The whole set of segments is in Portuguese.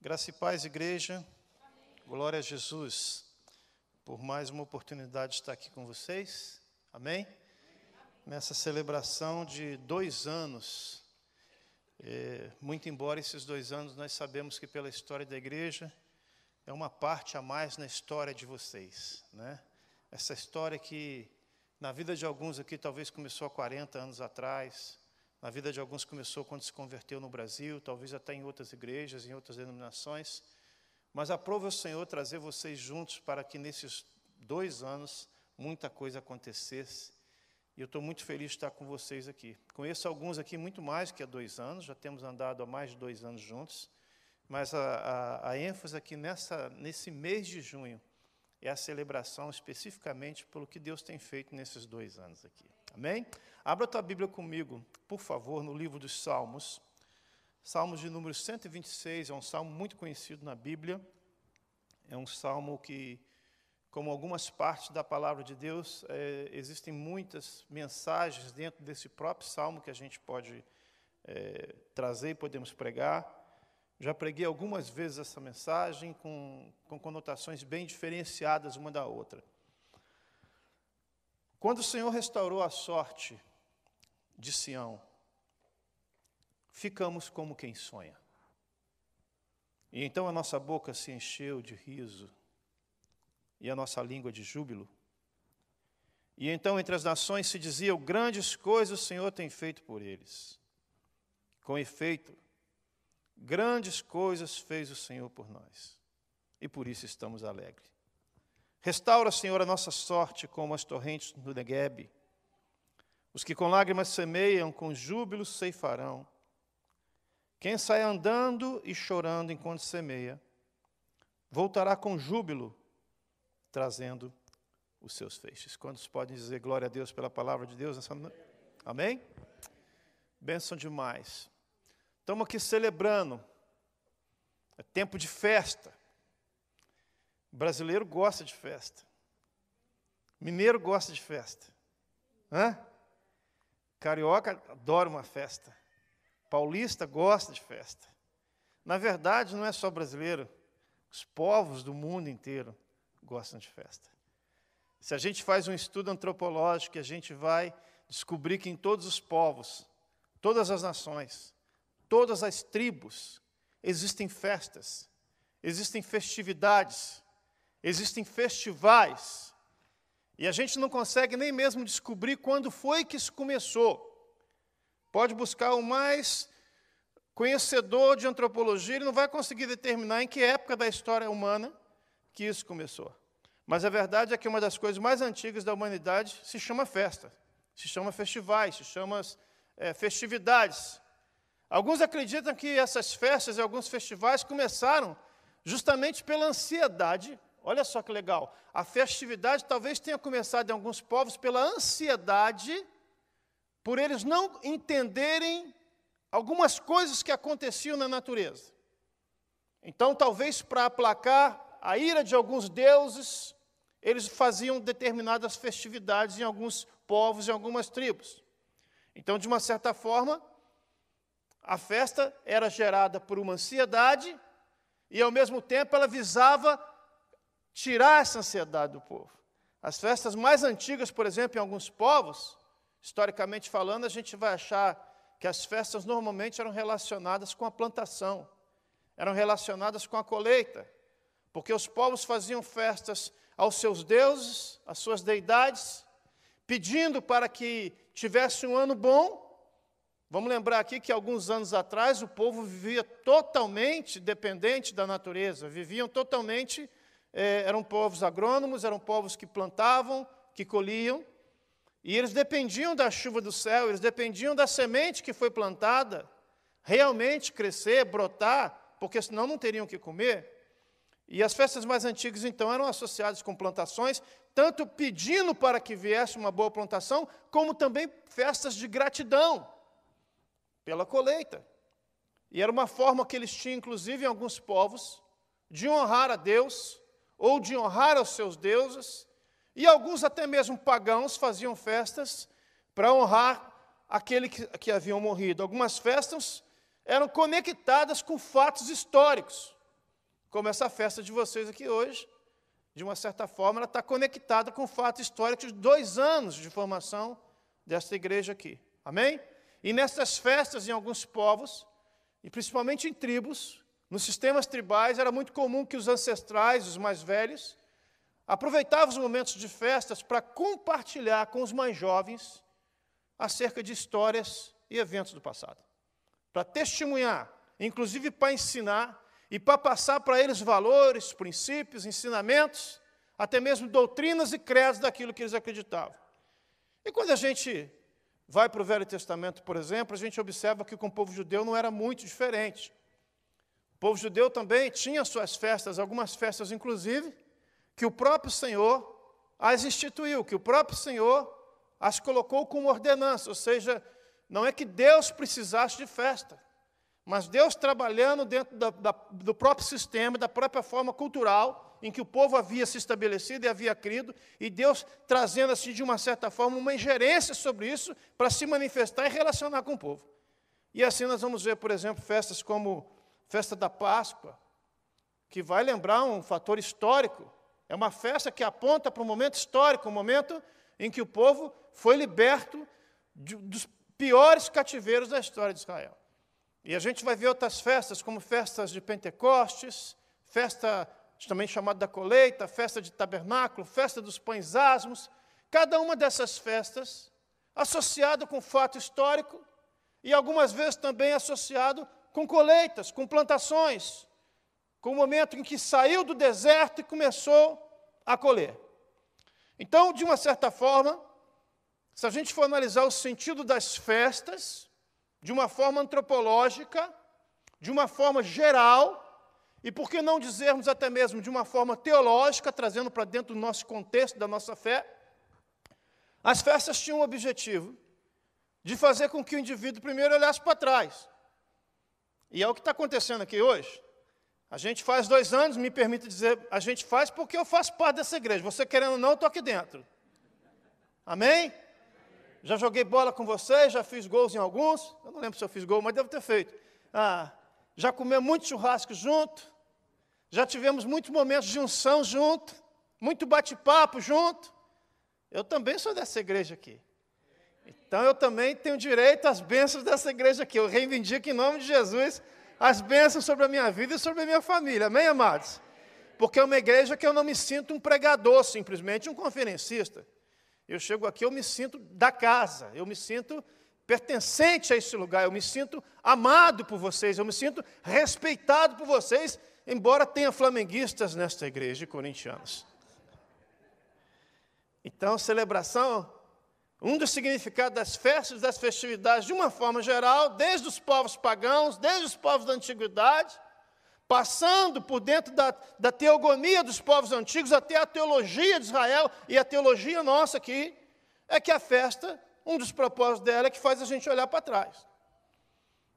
Graça e paz, igreja. Glória a Jesus por mais uma oportunidade de estar aqui com vocês. Amém? Nessa celebração de dois anos. É, muito embora esses dois anos nós sabemos que pela história da igreja é uma parte a mais na história de vocês, né? Essa história que na vida de alguns aqui talvez começou há 40 anos atrás, na vida de alguns começou quando se converteu no Brasil, talvez até em outras igrejas, em outras denominações. Mas aprove o Senhor trazer vocês juntos para que nesses dois anos muita coisa acontecesse. E eu estou muito feliz de estar com vocês aqui. Conheço alguns aqui muito mais que há dois anos, já temos andado há mais de dois anos juntos. Mas a, a, a ênfase aqui nessa, nesse mês de junho é a celebração especificamente pelo que Deus tem feito nesses dois anos aqui. Amém? Abra tua Bíblia comigo, por favor, no livro dos Salmos. Salmos de número 126, é um salmo muito conhecido na Bíblia. É um salmo que, como algumas partes da palavra de Deus, é, existem muitas mensagens dentro desse próprio salmo que a gente pode é, trazer e podemos pregar. Já preguei algumas vezes essa mensagem com, com conotações bem diferenciadas uma da outra. Quando o Senhor restaurou a sorte de Sião, ficamos como quem sonha. E então a nossa boca se encheu de riso e a nossa língua de júbilo. E então entre as nações se dizia: grandes coisas o Senhor tem feito por eles. Com efeito, grandes coisas fez o Senhor por nós. E por isso estamos alegres. Restaura, Senhor, a nossa sorte como as torrentes do Negueb. Os que com lágrimas semeiam, com júbilo ceifarão. Quem sai andando e chorando enquanto semeia, voltará com júbilo, trazendo os seus feixes. Quantos podem dizer glória a Deus pela palavra de Deus nessa noite? Amém? Benção demais. Estamos aqui celebrando. É tempo de festa. Brasileiro gosta de festa. Mineiro gosta de festa. Hã? Carioca adora uma festa. Paulista gosta de festa. Na verdade, não é só brasileiro. Os povos do mundo inteiro gostam de festa. Se a gente faz um estudo antropológico, a gente vai descobrir que em todos os povos, todas as nações, todas as tribos, existem festas, existem festividades, existem festivais, e a gente não consegue nem mesmo descobrir quando foi que isso começou. Pode buscar o mais conhecedor de antropologia, ele não vai conseguir determinar em que época da história humana que isso começou. Mas a verdade é que uma das coisas mais antigas da humanidade se chama festa, se chama festivais, se chama é, festividades. Alguns acreditam que essas festas e alguns festivais começaram justamente pela ansiedade Olha só que legal. A festividade talvez tenha começado em alguns povos pela ansiedade, por eles não entenderem algumas coisas que aconteciam na natureza. Então, talvez para aplacar a ira de alguns deuses, eles faziam determinadas festividades em alguns povos, em algumas tribos. Então, de uma certa forma, a festa era gerada por uma ansiedade e, ao mesmo tempo, ela visava tirar essa ansiedade do povo. As festas mais antigas, por exemplo, em alguns povos, historicamente falando, a gente vai achar que as festas normalmente eram relacionadas com a plantação, eram relacionadas com a colheita, porque os povos faziam festas aos seus deuses, às suas deidades, pedindo para que tivesse um ano bom. Vamos lembrar aqui que alguns anos atrás o povo vivia totalmente dependente da natureza, viviam totalmente é, eram povos agrônomos, eram povos que plantavam, que colhiam, e eles dependiam da chuva do céu, eles dependiam da semente que foi plantada realmente crescer, brotar, porque senão não teriam o que comer. E as festas mais antigas, então, eram associadas com plantações, tanto pedindo para que viesse uma boa plantação, como também festas de gratidão pela colheita. E era uma forma que eles tinham, inclusive, em alguns povos, de honrar a Deus ou de honrar aos seus deuses, e alguns até mesmo pagãos faziam festas para honrar aquele que, que haviam morrido. Algumas festas eram conectadas com fatos históricos. como essa festa de vocês aqui hoje, de uma certa forma, ela está conectada com o fato histórico de dois anos de formação desta igreja aqui. Amém? E nessas festas, em alguns povos, e principalmente em tribos, nos sistemas tribais, era muito comum que os ancestrais, os mais velhos, aproveitavam os momentos de festas para compartilhar com os mais jovens acerca de histórias e eventos do passado. Para testemunhar, inclusive para ensinar e para passar para eles valores, princípios, ensinamentos, até mesmo doutrinas e credos daquilo que eles acreditavam. E quando a gente vai para o Velho Testamento, por exemplo, a gente observa que com o povo judeu não era muito diferente. O povo judeu também tinha suas festas, algumas festas inclusive, que o próprio Senhor as instituiu, que o próprio Senhor as colocou como ordenança, ou seja, não é que Deus precisasse de festa, mas Deus trabalhando dentro da, da, do próprio sistema, da própria forma cultural em que o povo havia se estabelecido e havia crido, e Deus trazendo assim de uma certa forma uma ingerência sobre isso para se manifestar e relacionar com o povo. E assim nós vamos ver, por exemplo, festas como festa da Páscoa, que vai lembrar um fator histórico. É uma festa que aponta para um momento histórico, um momento em que o povo foi liberto de, dos piores cativeiros da história de Israel. E a gente vai ver outras festas, como festas de Pentecostes, festa também chamada da colheita, festa de tabernáculo, festa dos pães asmos. Cada uma dessas festas associada com fato histórico e algumas vezes também associado com colheitas, com plantações, com o momento em que saiu do deserto e começou a colher. Então, de uma certa forma, se a gente for analisar o sentido das festas, de uma forma antropológica, de uma forma geral, e por que não dizermos até mesmo de uma forma teológica, trazendo para dentro do nosso contexto, da nossa fé, as festas tinham o objetivo de fazer com que o indivíduo primeiro olhasse para trás. E é o que está acontecendo aqui hoje. A gente faz dois anos, me permite dizer, a gente faz porque eu faço parte dessa igreja. Você querendo ou não, eu estou aqui dentro. Amém? Já joguei bola com vocês, já fiz gols em alguns. Eu não lembro se eu fiz gol, mas devo ter feito. Ah, já comemos muito churrasco junto. Já tivemos muitos momentos de unção junto. Muito bate-papo junto. Eu também sou dessa igreja aqui. Então eu também tenho direito às bênçãos dessa igreja aqui. Eu reivindico em nome de Jesus as bênçãos sobre a minha vida e sobre a minha família. Amém, amados? Porque é uma igreja que eu não me sinto um pregador, simplesmente um conferencista. Eu chego aqui, eu me sinto da casa, eu me sinto pertencente a esse lugar, eu me sinto amado por vocês, eu me sinto respeitado por vocês, embora tenha flamenguistas nesta igreja de corintianos. Então, celebração, um dos significados das festas, das festividades, de uma forma geral, desde os povos pagãos, desde os povos da antiguidade, passando por dentro da, da teogonia dos povos antigos até a teologia de Israel e a teologia nossa aqui, é que a festa, um dos propósitos dela é que faz a gente olhar para trás.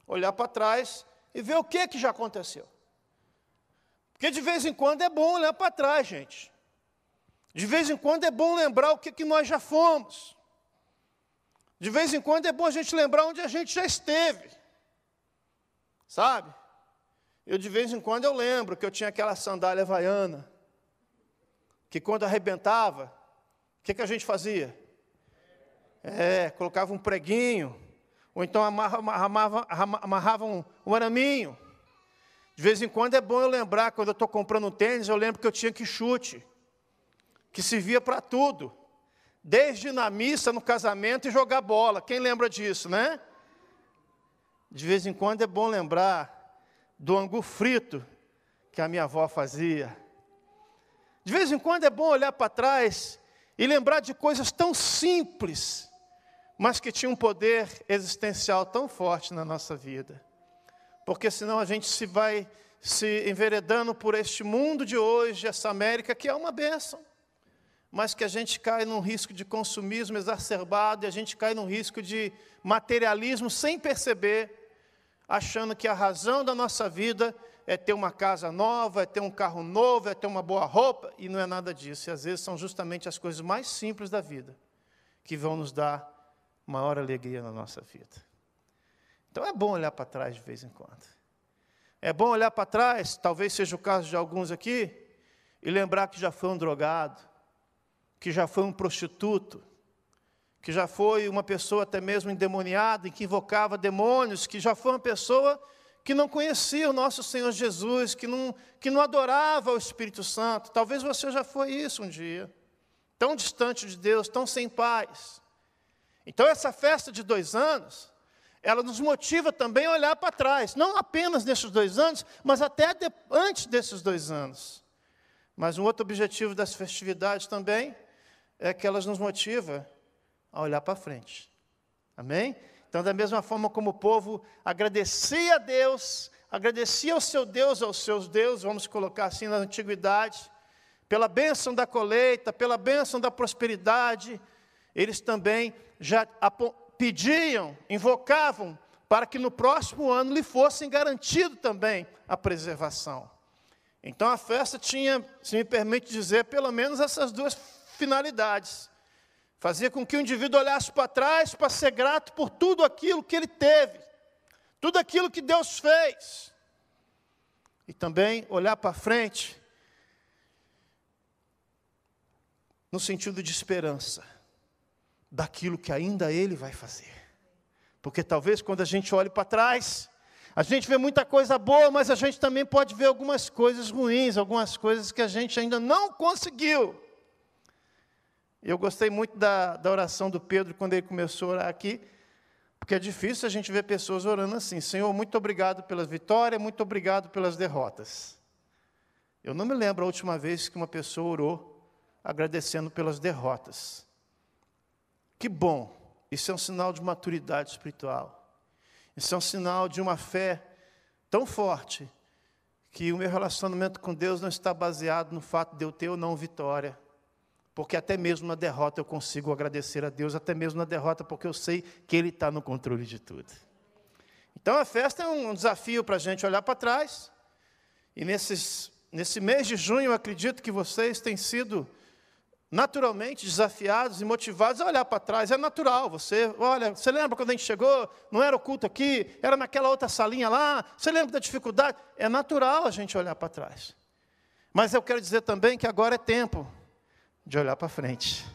Olhar para trás e ver o que, que já aconteceu. Porque de vez em quando é bom olhar para trás, gente. De vez em quando é bom lembrar o que, que nós já fomos. De vez em quando é bom a gente lembrar onde a gente já esteve. Sabe? Eu de vez em quando eu lembro que eu tinha aquela sandália havaiana, que quando arrebentava, o que, que a gente fazia? É, colocava um preguinho, ou então amarrava, amarrava um, um araminho. De vez em quando é bom eu lembrar, quando eu estou comprando um tênis, eu lembro que eu tinha que chute, que servia para tudo. Desde na missa, no casamento e jogar bola. Quem lembra disso, né? De vez em quando é bom lembrar do angu frito que a minha avó fazia. De vez em quando é bom olhar para trás e lembrar de coisas tão simples, mas que tinham um poder existencial tão forte na nossa vida. Porque senão a gente se vai se enveredando por este mundo de hoje, essa América que é uma bênção, mas que a gente cai num risco de consumismo exacerbado e a gente cai num risco de materialismo sem perceber achando que a razão da nossa vida é ter uma casa nova, é ter um carro novo, é ter uma boa roupa, e não é nada disso. E às vezes são justamente as coisas mais simples da vida que vão nos dar maior alegria na nossa vida. Então é bom olhar para trás de vez em quando. É bom olhar para trás, talvez seja o caso de alguns aqui, e lembrar que já foi um drogado, que já foi um prostituto, que já foi uma pessoa até mesmo endemoniada, que invocava demônios, que já foi uma pessoa que não conhecia o nosso Senhor Jesus, que não, que não adorava o Espírito Santo. Talvez você já foi isso um dia, tão distante de Deus, tão sem paz. Então, essa festa de dois anos, ela nos motiva também a olhar para trás, não apenas nesses dois anos, mas até de, antes desses dois anos. Mas um outro objetivo das festividades também é que elas nos motivam a olhar para frente. Amém? Então, da mesma forma como o povo agradecia a Deus, agradecia ao seu Deus, aos seus deuses, vamos colocar assim na antiguidade, pela bênção da colheita, pela bênção da prosperidade, eles também já pediam, invocavam, para que no próximo ano lhe fossem garantido também a preservação. Então a festa tinha, se me permite dizer, pelo menos essas duas finalidades. Fazia com que o indivíduo olhasse para trás para ser grato por tudo aquilo que ele teve, tudo aquilo que Deus fez. E também olhar para frente, no sentido de esperança, daquilo que ainda Ele vai fazer. Porque talvez quando a gente olhe para trás, a gente vê muita coisa boa, mas a gente também pode ver algumas coisas ruins, algumas coisas que a gente ainda não conseguiu. Eu gostei muito da, da oração do Pedro quando ele começou a orar aqui, porque é difícil a gente ver pessoas orando assim: Senhor, muito obrigado pelas vitórias, muito obrigado pelas derrotas. Eu não me lembro a última vez que uma pessoa orou agradecendo pelas derrotas. Que bom, isso é um sinal de maturidade espiritual. Isso é um sinal de uma fé tão forte que o meu relacionamento com Deus não está baseado no fato de eu ter ou não vitória, porque até mesmo na derrota eu consigo agradecer a Deus, até mesmo na derrota, porque eu sei que Ele está no controle de tudo. Então a festa é um desafio para a gente olhar para trás, e nesses, nesse mês de junho eu acredito que vocês têm sido naturalmente desafiados e motivados a olhar para trás. É natural, você, olha, você lembra quando a gente chegou, não era o culto aqui, era naquela outra salinha lá, você lembra da dificuldade? É natural a gente olhar para trás. Mas eu quero dizer também que agora é tempo de olhar para frente.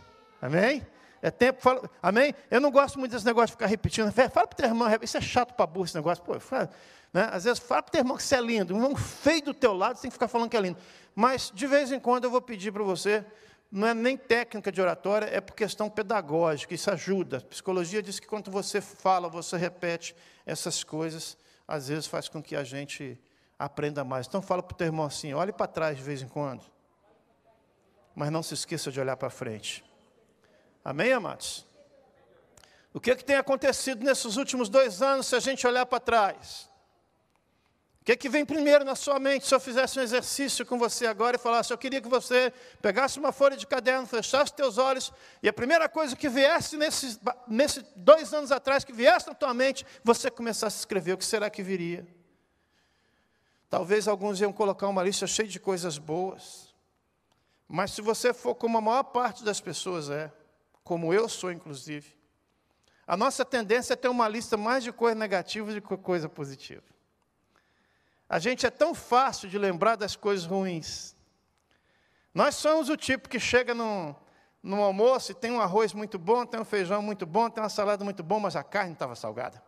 Amém? É tempo, fala, amém? Eu não gosto muito desse negócio de ficar repetindo. Fala para o teu irmão, isso é chato para burro esse negócio. Pô, fala, né? Às vezes fala para o teu irmão que você é lindo. Um irmão feio do teu lado, você tem que ficar falando que é lindo. Mas, de vez em quando, eu vou pedir para você, não é nem técnica de oratória, é por questão pedagógica, isso ajuda. A psicologia diz que quando você fala, você repete essas coisas, às vezes faz com que a gente aprenda mais. Então fala para o teu irmão assim, olhe para trás de vez em quando mas não se esqueça de olhar para frente. Amém, amados? O que, é que tem acontecido nesses últimos dois anos se a gente olhar para trás? O que, é que vem primeiro na sua mente se eu fizesse um exercício com você agora e falasse, eu queria que você pegasse uma folha de caderno, fechasse teus olhos, e a primeira coisa que viesse nesses, nesses dois anos atrás, que viesse na tua mente, você começasse a escrever, o que será que viria? Talvez alguns iam colocar uma lista cheia de coisas boas. Mas se você for como a maior parte das pessoas é, como eu sou, inclusive, a nossa tendência é ter uma lista mais de coisas negativas do que coisa positiva. A gente é tão fácil de lembrar das coisas ruins. Nós somos o tipo que chega no almoço e tem um arroz muito bom, tem um feijão muito bom, tem uma salada muito bom, mas a carne estava salgada.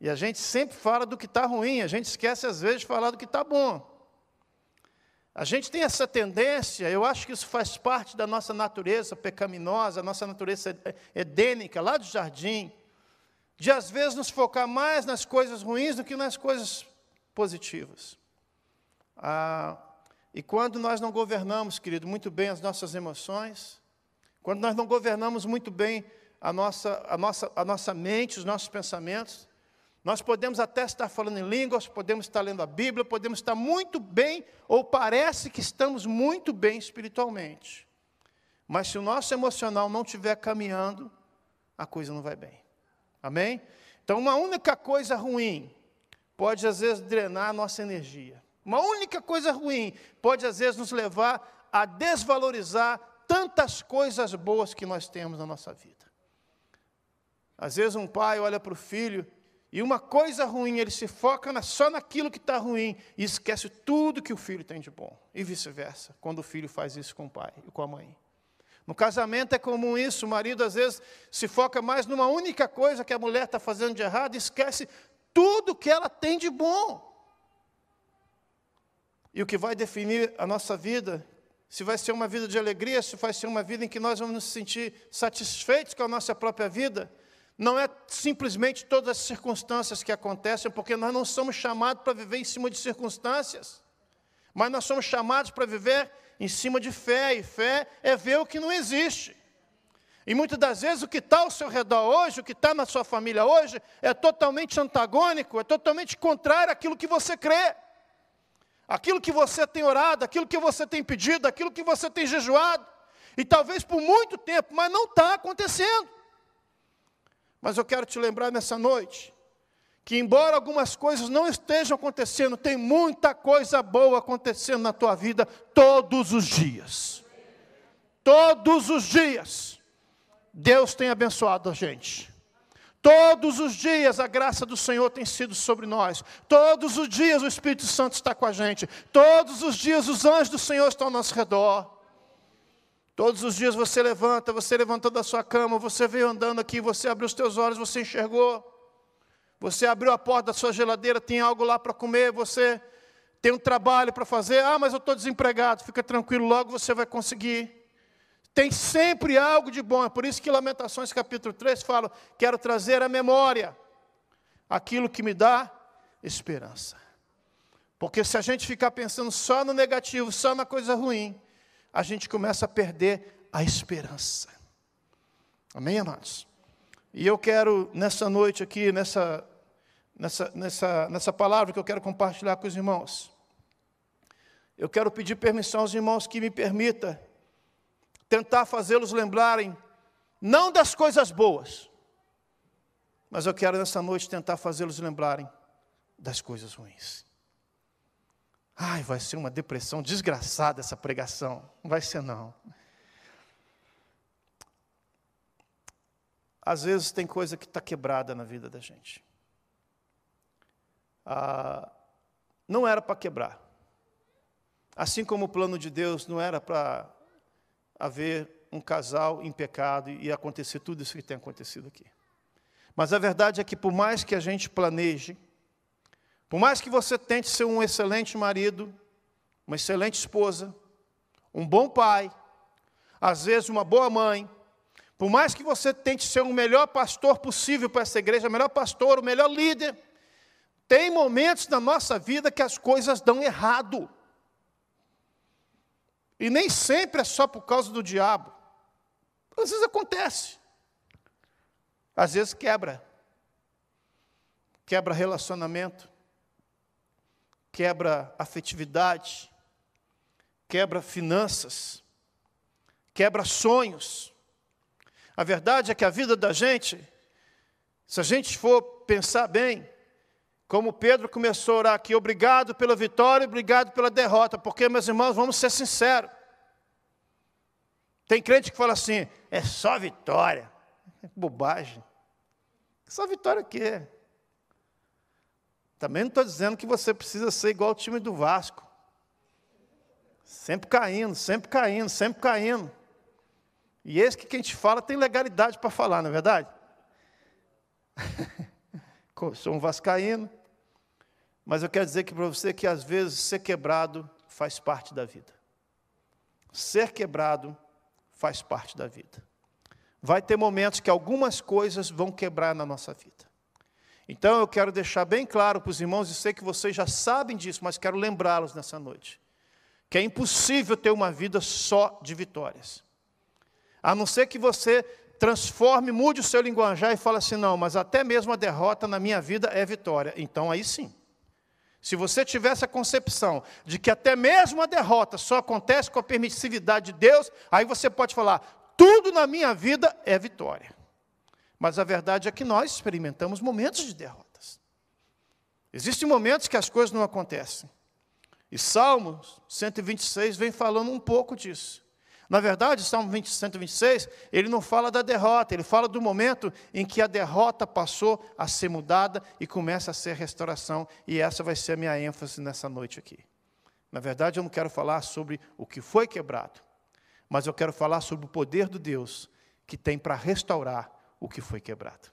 E a gente sempre fala do que está ruim, a gente esquece às vezes de falar do que está bom. A gente tem essa tendência, eu acho que isso faz parte da nossa natureza pecaminosa, nossa natureza edênica, lá do jardim, de às vezes nos focar mais nas coisas ruins do que nas coisas positivas. Ah, e quando nós não governamos, querido, muito bem as nossas emoções, quando nós não governamos muito bem a nossa, a nossa, a nossa mente, os nossos pensamentos, nós podemos até estar falando em línguas, podemos estar lendo a Bíblia, podemos estar muito bem, ou parece que estamos muito bem espiritualmente. Mas se o nosso emocional não estiver caminhando, a coisa não vai bem. Amém? Então, uma única coisa ruim pode, às vezes, drenar a nossa energia. Uma única coisa ruim pode, às vezes, nos levar a desvalorizar tantas coisas boas que nós temos na nossa vida. Às vezes, um pai olha para o filho e uma coisa ruim, ele se foca na, só naquilo que está ruim e esquece tudo que o filho tem de bom. E vice-versa, quando o filho faz isso com o pai e com a mãe. No casamento é comum isso, o marido às vezes se foca mais numa única coisa que a mulher está fazendo de errado e esquece tudo que ela tem de bom. E o que vai definir a nossa vida, se vai ser uma vida de alegria, se vai ser uma vida em que nós vamos nos sentir satisfeitos com a nossa própria vida, não é simplesmente todas as circunstâncias que acontecem, porque nós não somos chamados para viver em cima de circunstâncias, mas nós somos chamados para viver em cima de fé, e fé é ver o que não existe. E muitas das vezes o que está ao seu redor hoje, o que está na sua família hoje, é totalmente antagônico, é totalmente contrário àquilo que você crê. Aquilo que você tem orado, aquilo que você tem pedido, aquilo que você tem jejuado. E talvez por muito tempo, mas não está acontecendo. Mas eu quero te lembrar nessa noite que, embora algumas coisas não estejam acontecendo, tem muita coisa boa acontecendo na tua vida todos os dias. Todos os dias. Deus tem abençoado a gente. Todos os dias a graça do Senhor tem sido sobre nós. Todos os dias o Espírito Santo está com a gente. Todos os dias os anjos do Senhor estão ao nosso redor. Todos os dias você levanta, você levantou da sua cama, você veio andando aqui, você abriu os teus olhos, você enxergou. Você abriu a porta da sua geladeira, tem algo lá para comer, você tem um trabalho para fazer. Ah, mas eu estou desempregado. Fica tranquilo, logo você vai conseguir. Tem sempre algo de bom. É por isso que Lamentações capítulo 3 fala: quero trazer à memória aquilo que me dá esperança. Porque se a gente ficar pensando só no negativo, só na coisa ruim, a gente começa a perder a esperança. Amém, amados? E eu quero, nessa noite aqui, nessa, nessa, nessa, nessa palavra que eu quero compartilhar com os irmãos, eu quero pedir permissão aos irmãos que me permita tentar fazê-los lembrarem, não das coisas boas, mas eu quero nessa noite tentar fazê-los lembrarem das coisas ruins. Ai, vai ser uma depressão desgraçada essa pregação. Não vai ser, não. Às vezes tem coisa que está quebrada na vida da gente. Ah, não era para quebrar. Assim como o plano de Deus não era para haver um casal em pecado e acontecer tudo isso que tem acontecido aqui. Mas a verdade é que, por mais que a gente planeje, por mais que você tente ser um excelente marido, uma excelente esposa, um bom pai, às vezes uma boa mãe, por mais que você tente ser o melhor pastor possível para essa igreja, o melhor pastor, o melhor líder, tem momentos na nossa vida que as coisas dão errado. E nem sempre é só por causa do diabo. Às vezes acontece. Às vezes quebra. Quebra relacionamento quebra afetividade, quebra finanças, quebra sonhos. A verdade é que a vida da gente, se a gente for pensar bem, como Pedro começou a orar aqui, obrigado pela vitória, obrigado pela derrota, porque, meus irmãos, vamos ser sinceros. Tem crente que fala assim, é só vitória. Bobagem. Só vitória o quê? Também não estou dizendo que você precisa ser igual ao time do Vasco. Sempre caindo, sempre caindo, sempre caindo. E esse que quem te fala tem legalidade para falar, não é verdade? Sou um vascaíno, mas eu quero dizer que para você que às vezes ser quebrado faz parte da vida. Ser quebrado faz parte da vida. Vai ter momentos que algumas coisas vão quebrar na nossa vida. Então eu quero deixar bem claro para os irmãos, e sei que vocês já sabem disso, mas quero lembrá-los nessa noite, que é impossível ter uma vida só de vitórias. A não ser que você transforme, mude o seu linguajar e fale assim: não, mas até mesmo a derrota na minha vida é vitória. Então aí sim. Se você tiver essa concepção de que até mesmo a derrota só acontece com a permissividade de Deus, aí você pode falar: tudo na minha vida é vitória. Mas a verdade é que nós experimentamos momentos de derrotas. Existem momentos que as coisas não acontecem. E Salmos 126 vem falando um pouco disso. Na verdade, Salmo 20, 126, ele não fala da derrota, ele fala do momento em que a derrota passou a ser mudada e começa a ser restauração, e essa vai ser a minha ênfase nessa noite aqui. Na verdade, eu não quero falar sobre o que foi quebrado, mas eu quero falar sobre o poder do Deus que tem para restaurar o que foi quebrado.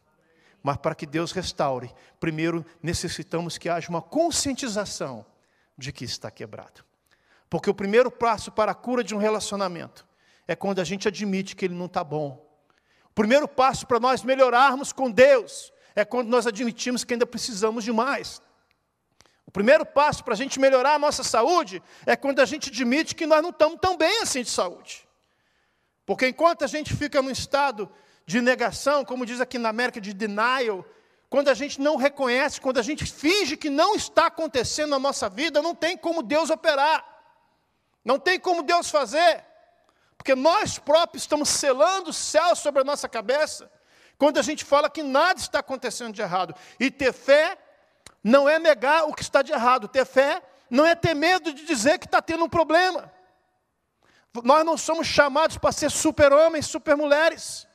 Mas para que Deus restaure, primeiro necessitamos que haja uma conscientização de que está quebrado. Porque o primeiro passo para a cura de um relacionamento é quando a gente admite que ele não está bom. O primeiro passo para nós melhorarmos com Deus é quando nós admitimos que ainda precisamos de mais. O primeiro passo para a gente melhorar a nossa saúde é quando a gente admite que nós não estamos tão bem assim de saúde. Porque enquanto a gente fica num estado de negação, como diz aqui na América, de denial, quando a gente não reconhece, quando a gente finge que não está acontecendo na nossa vida, não tem como Deus operar. Não tem como Deus fazer, porque nós próprios estamos selando o céu sobre a nossa cabeça, quando a gente fala que nada está acontecendo de errado. E ter fé não é negar o que está de errado, ter fé não é ter medo de dizer que está tendo um problema. Nós não somos chamados para ser super-homens, super-mulheres.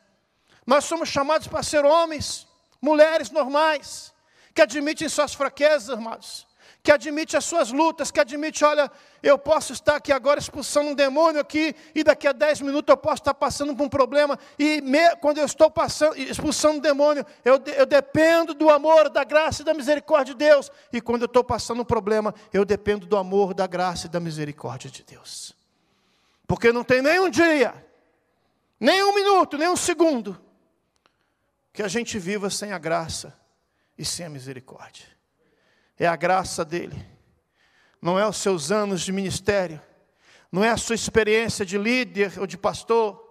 Nós somos chamados para ser homens, mulheres normais, que admitem suas fraquezas, irmãos, que admite as suas lutas, que admite, olha, eu posso estar aqui agora expulsando um demônio aqui, e daqui a 10 minutos eu posso estar passando por um problema, e me, quando eu estou passando, expulsando um demônio, eu, eu dependo do amor, da graça e da misericórdia de Deus, e quando eu estou passando um problema, eu dependo do amor, da graça e da misericórdia de Deus. Porque não tem nem um dia, nem um minuto, nem um segundo, que a gente viva sem a graça e sem a misericórdia. É a graça dele, não é os seus anos de ministério, não é a sua experiência de líder ou de pastor,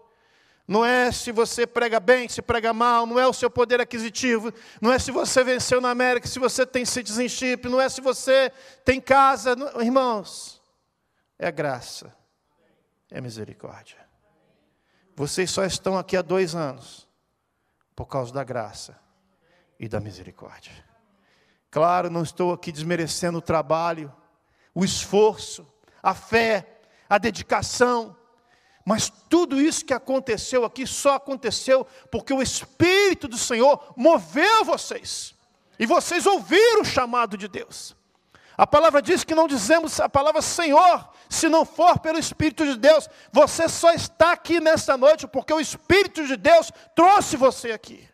não é se você prega bem, se prega mal, não é o seu poder aquisitivo, não é se você venceu na América, se você tem citizenship, não é se você tem casa, não, irmãos, é graça, é misericórdia. Vocês só estão aqui há dois anos por causa da graça e da misericórdia. Claro, não estou aqui desmerecendo o trabalho, o esforço, a fé, a dedicação, mas tudo isso que aconteceu aqui só aconteceu porque o Espírito do Senhor moveu vocês, e vocês ouviram o chamado de Deus. A palavra diz que não dizemos a palavra Senhor, se não for pelo Espírito de Deus. Você só está aqui nesta noite porque o Espírito de Deus trouxe você aqui.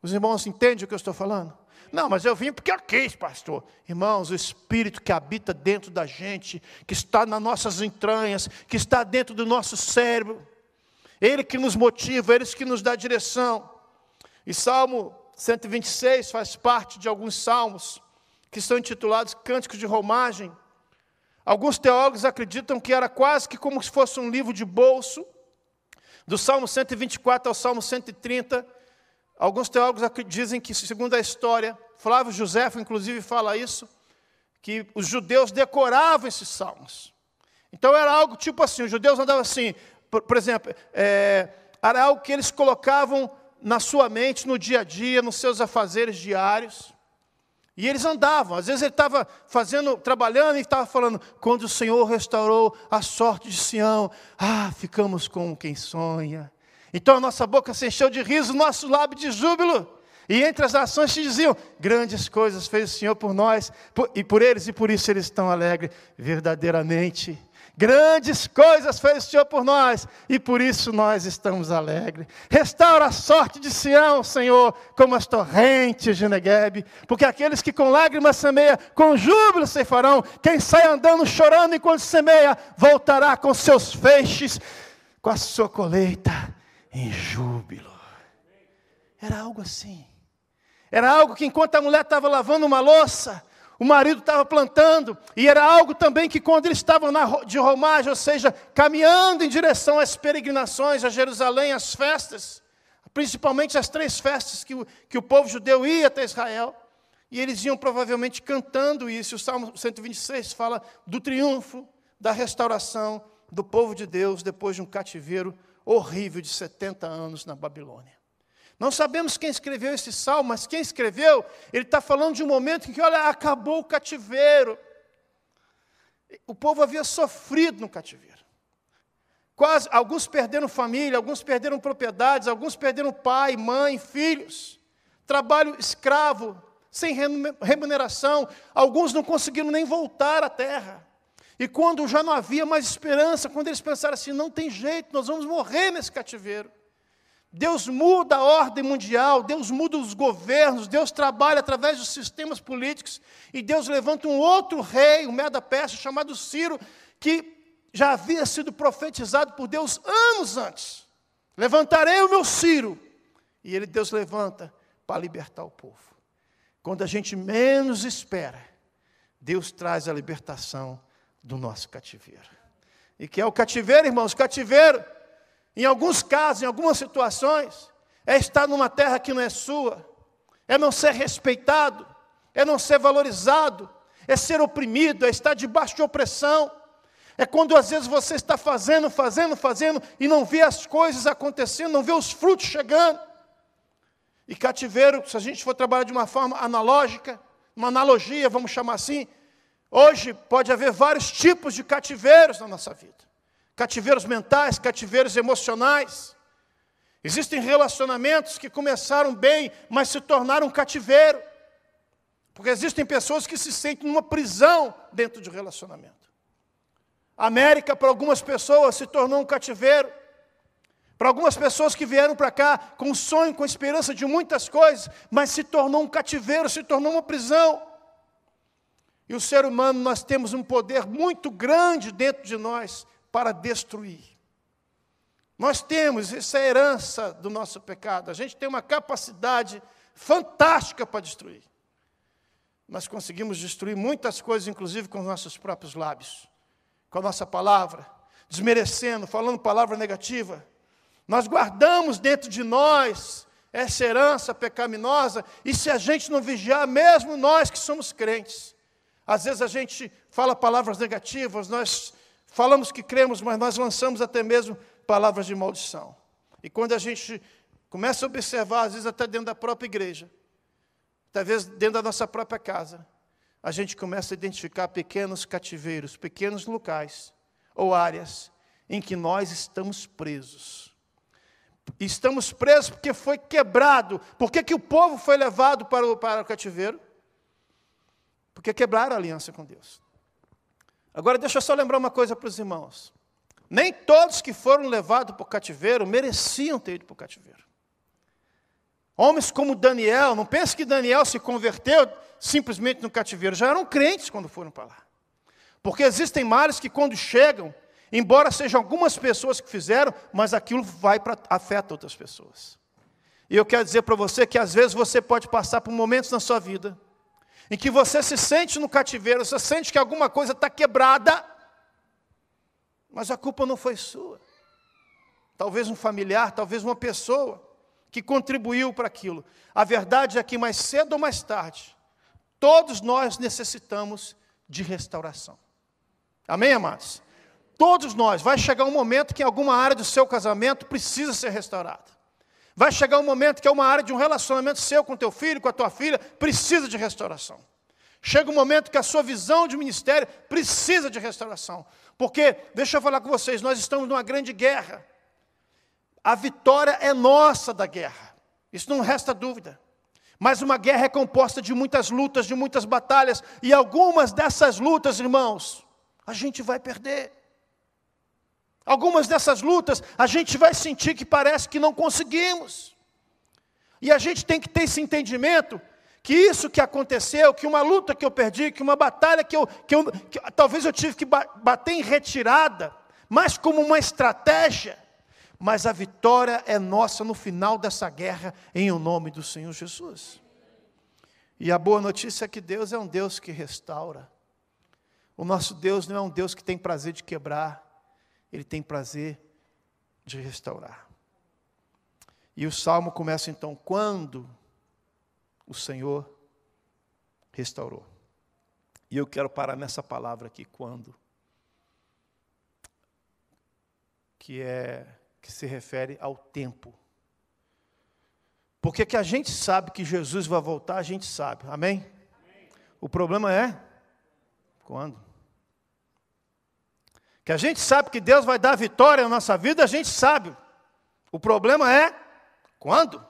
Os irmãos entendem o que eu estou falando? Não, mas eu vim porque eu quis, pastor. Irmãos, o Espírito que habita dentro da gente, que está nas nossas entranhas, que está dentro do nosso cérebro, Ele que nos motiva, Ele que nos dá direção. E Salmo 126 faz parte de alguns salmos que são intitulados Cânticos de Romagem. Alguns teólogos acreditam que era quase que como se fosse um livro de bolso, do Salmo 124 ao Salmo 130. Alguns teólogos dizem que, segundo a história, Flávio Josefo, inclusive, fala isso, que os judeus decoravam esses salmos. Então era algo tipo assim, os judeus andavam assim, por, por exemplo, é, era algo que eles colocavam na sua mente, no dia a dia, nos seus afazeres diários. E eles andavam, às vezes ele estava fazendo, trabalhando e estava falando, quando o Senhor restaurou a sorte de Sião, ah, ficamos como quem sonha. Então a nossa boca se encheu de riso, nosso lábio de júbilo. E entre as nações se diziam: grandes coisas fez o Senhor por nós por, e por eles, e por isso eles estão alegres. Verdadeiramente, grandes coisas fez o Senhor por nós e por isso nós estamos alegres. Restaura a sorte de Sião, Senhor, como as torrentes de Negueb, porque aqueles que com lágrimas semeiam, com júbilo se farão. Quem sai andando chorando enquanto semeia, voltará com seus feixes, com a sua colheita em júbilo. Era algo assim. Era algo que enquanto a mulher estava lavando uma louça, o marido estava plantando, e era algo também que quando eles estavam na, de romagem, ou seja, caminhando em direção às peregrinações, a Jerusalém, às festas, principalmente as três festas que o, que o povo judeu ia até Israel, e eles iam provavelmente cantando isso. O Salmo 126 fala do triunfo, da restauração do povo de Deus depois de um cativeiro horrível de 70 anos na Babilônia. Não sabemos quem escreveu esse salmo, mas quem escreveu, ele está falando de um momento em que, olha, acabou o cativeiro. O povo havia sofrido no cativeiro. Quase, alguns perderam família, alguns perderam propriedades, alguns perderam pai, mãe, filhos. Trabalho escravo, sem remuneração. Alguns não conseguiram nem voltar à terra. E quando já não havia mais esperança, quando eles pensaram assim: não tem jeito, nós vamos morrer nesse cativeiro. Deus muda a ordem mundial, Deus muda os governos, Deus trabalha através dos sistemas políticos, e Deus levanta um outro rei, o um da chamado Ciro, que já havia sido profetizado por Deus anos antes. Levantarei o meu Ciro. E ele, Deus levanta para libertar o povo. Quando a gente menos espera, Deus traz a libertação do nosso cativeiro. E que é o cativeiro, irmãos? Cativeiro, em alguns casos, em algumas situações, é estar numa terra que não é sua, é não ser respeitado, é não ser valorizado, é ser oprimido, é estar debaixo de opressão é quando às vezes você está fazendo, fazendo, fazendo e não vê as coisas acontecendo, não vê os frutos chegando. E cativeiro, se a gente for trabalhar de uma forma analógica, uma analogia, vamos chamar assim, hoje pode haver vários tipos de cativeiros na nossa vida. Cativeiros mentais, cativeiros emocionais. Existem relacionamentos que começaram bem, mas se tornaram cativeiro. Porque existem pessoas que se sentem numa prisão dentro de relacionamento. A América, para algumas pessoas, se tornou um cativeiro. Para algumas pessoas que vieram para cá com sonho, com esperança de muitas coisas, mas se tornou um cativeiro, se tornou uma prisão. E o ser humano, nós temos um poder muito grande dentro de nós para destruir. Nós temos, essa é herança do nosso pecado. A gente tem uma capacidade fantástica para destruir. Nós conseguimos destruir muitas coisas, inclusive com os nossos próprios lábios com a nossa palavra, desmerecendo, falando palavra negativa. Nós guardamos dentro de nós essa herança pecaminosa, e se a gente não vigiar, mesmo nós que somos crentes, às vezes a gente fala palavras negativas, nós falamos que cremos, mas nós lançamos até mesmo palavras de maldição. E quando a gente começa a observar, às vezes até dentro da própria igreja, talvez dentro da nossa própria casa, a gente começa a identificar pequenos cativeiros, pequenos locais ou áreas em que nós estamos presos. Estamos presos porque foi quebrado. Por que, que o povo foi levado para o, para o cativeiro? Porque quebraram a aliança com Deus. Agora, deixa eu só lembrar uma coisa para os irmãos. Nem todos que foram levados para o cativeiro mereciam ter ido para o cativeiro. Homens como Daniel, não pense que Daniel se converteu simplesmente no cativeiro, já eram crentes quando foram para lá. Porque existem males que quando chegam, embora sejam algumas pessoas que fizeram, mas aquilo vai para afeta outras pessoas. E eu quero dizer para você que às vezes você pode passar por momentos na sua vida em que você se sente no cativeiro, você sente que alguma coisa está quebrada, mas a culpa não foi sua. Talvez um familiar, talvez uma pessoa que contribuiu para aquilo. A verdade é que mais cedo ou mais tarde, Todos nós necessitamos de restauração. Amém, amados? Todos nós. Vai chegar um momento que alguma área do seu casamento precisa ser restaurada. Vai chegar um momento que é uma área de um relacionamento seu com teu filho, com a tua filha, precisa de restauração. Chega um momento que a sua visão de ministério precisa de restauração. Porque, deixa eu falar com vocês, nós estamos numa grande guerra. A vitória é nossa da guerra. Isso não resta dúvida. Mas uma guerra é composta de muitas lutas, de muitas batalhas, e algumas dessas lutas, irmãos, a gente vai perder. Algumas dessas lutas a gente vai sentir que parece que não conseguimos. E a gente tem que ter esse entendimento que isso que aconteceu, que uma luta que eu perdi, que uma batalha que eu, que eu que, talvez eu tive que bater em retirada, mas como uma estratégia, mas a vitória é nossa no final dessa guerra, em o nome do Senhor Jesus. E a boa notícia é que Deus é um Deus que restaura. O nosso Deus não é um Deus que tem prazer de quebrar, ele tem prazer de restaurar. E o salmo começa então: quando o Senhor restaurou. E eu quero parar nessa palavra aqui, quando. Que é que se refere ao tempo. Porque que a gente sabe que Jesus vai voltar, a gente sabe. Amém? Amém? O problema é quando? Que a gente sabe que Deus vai dar vitória na nossa vida, a gente sabe. O problema é quando?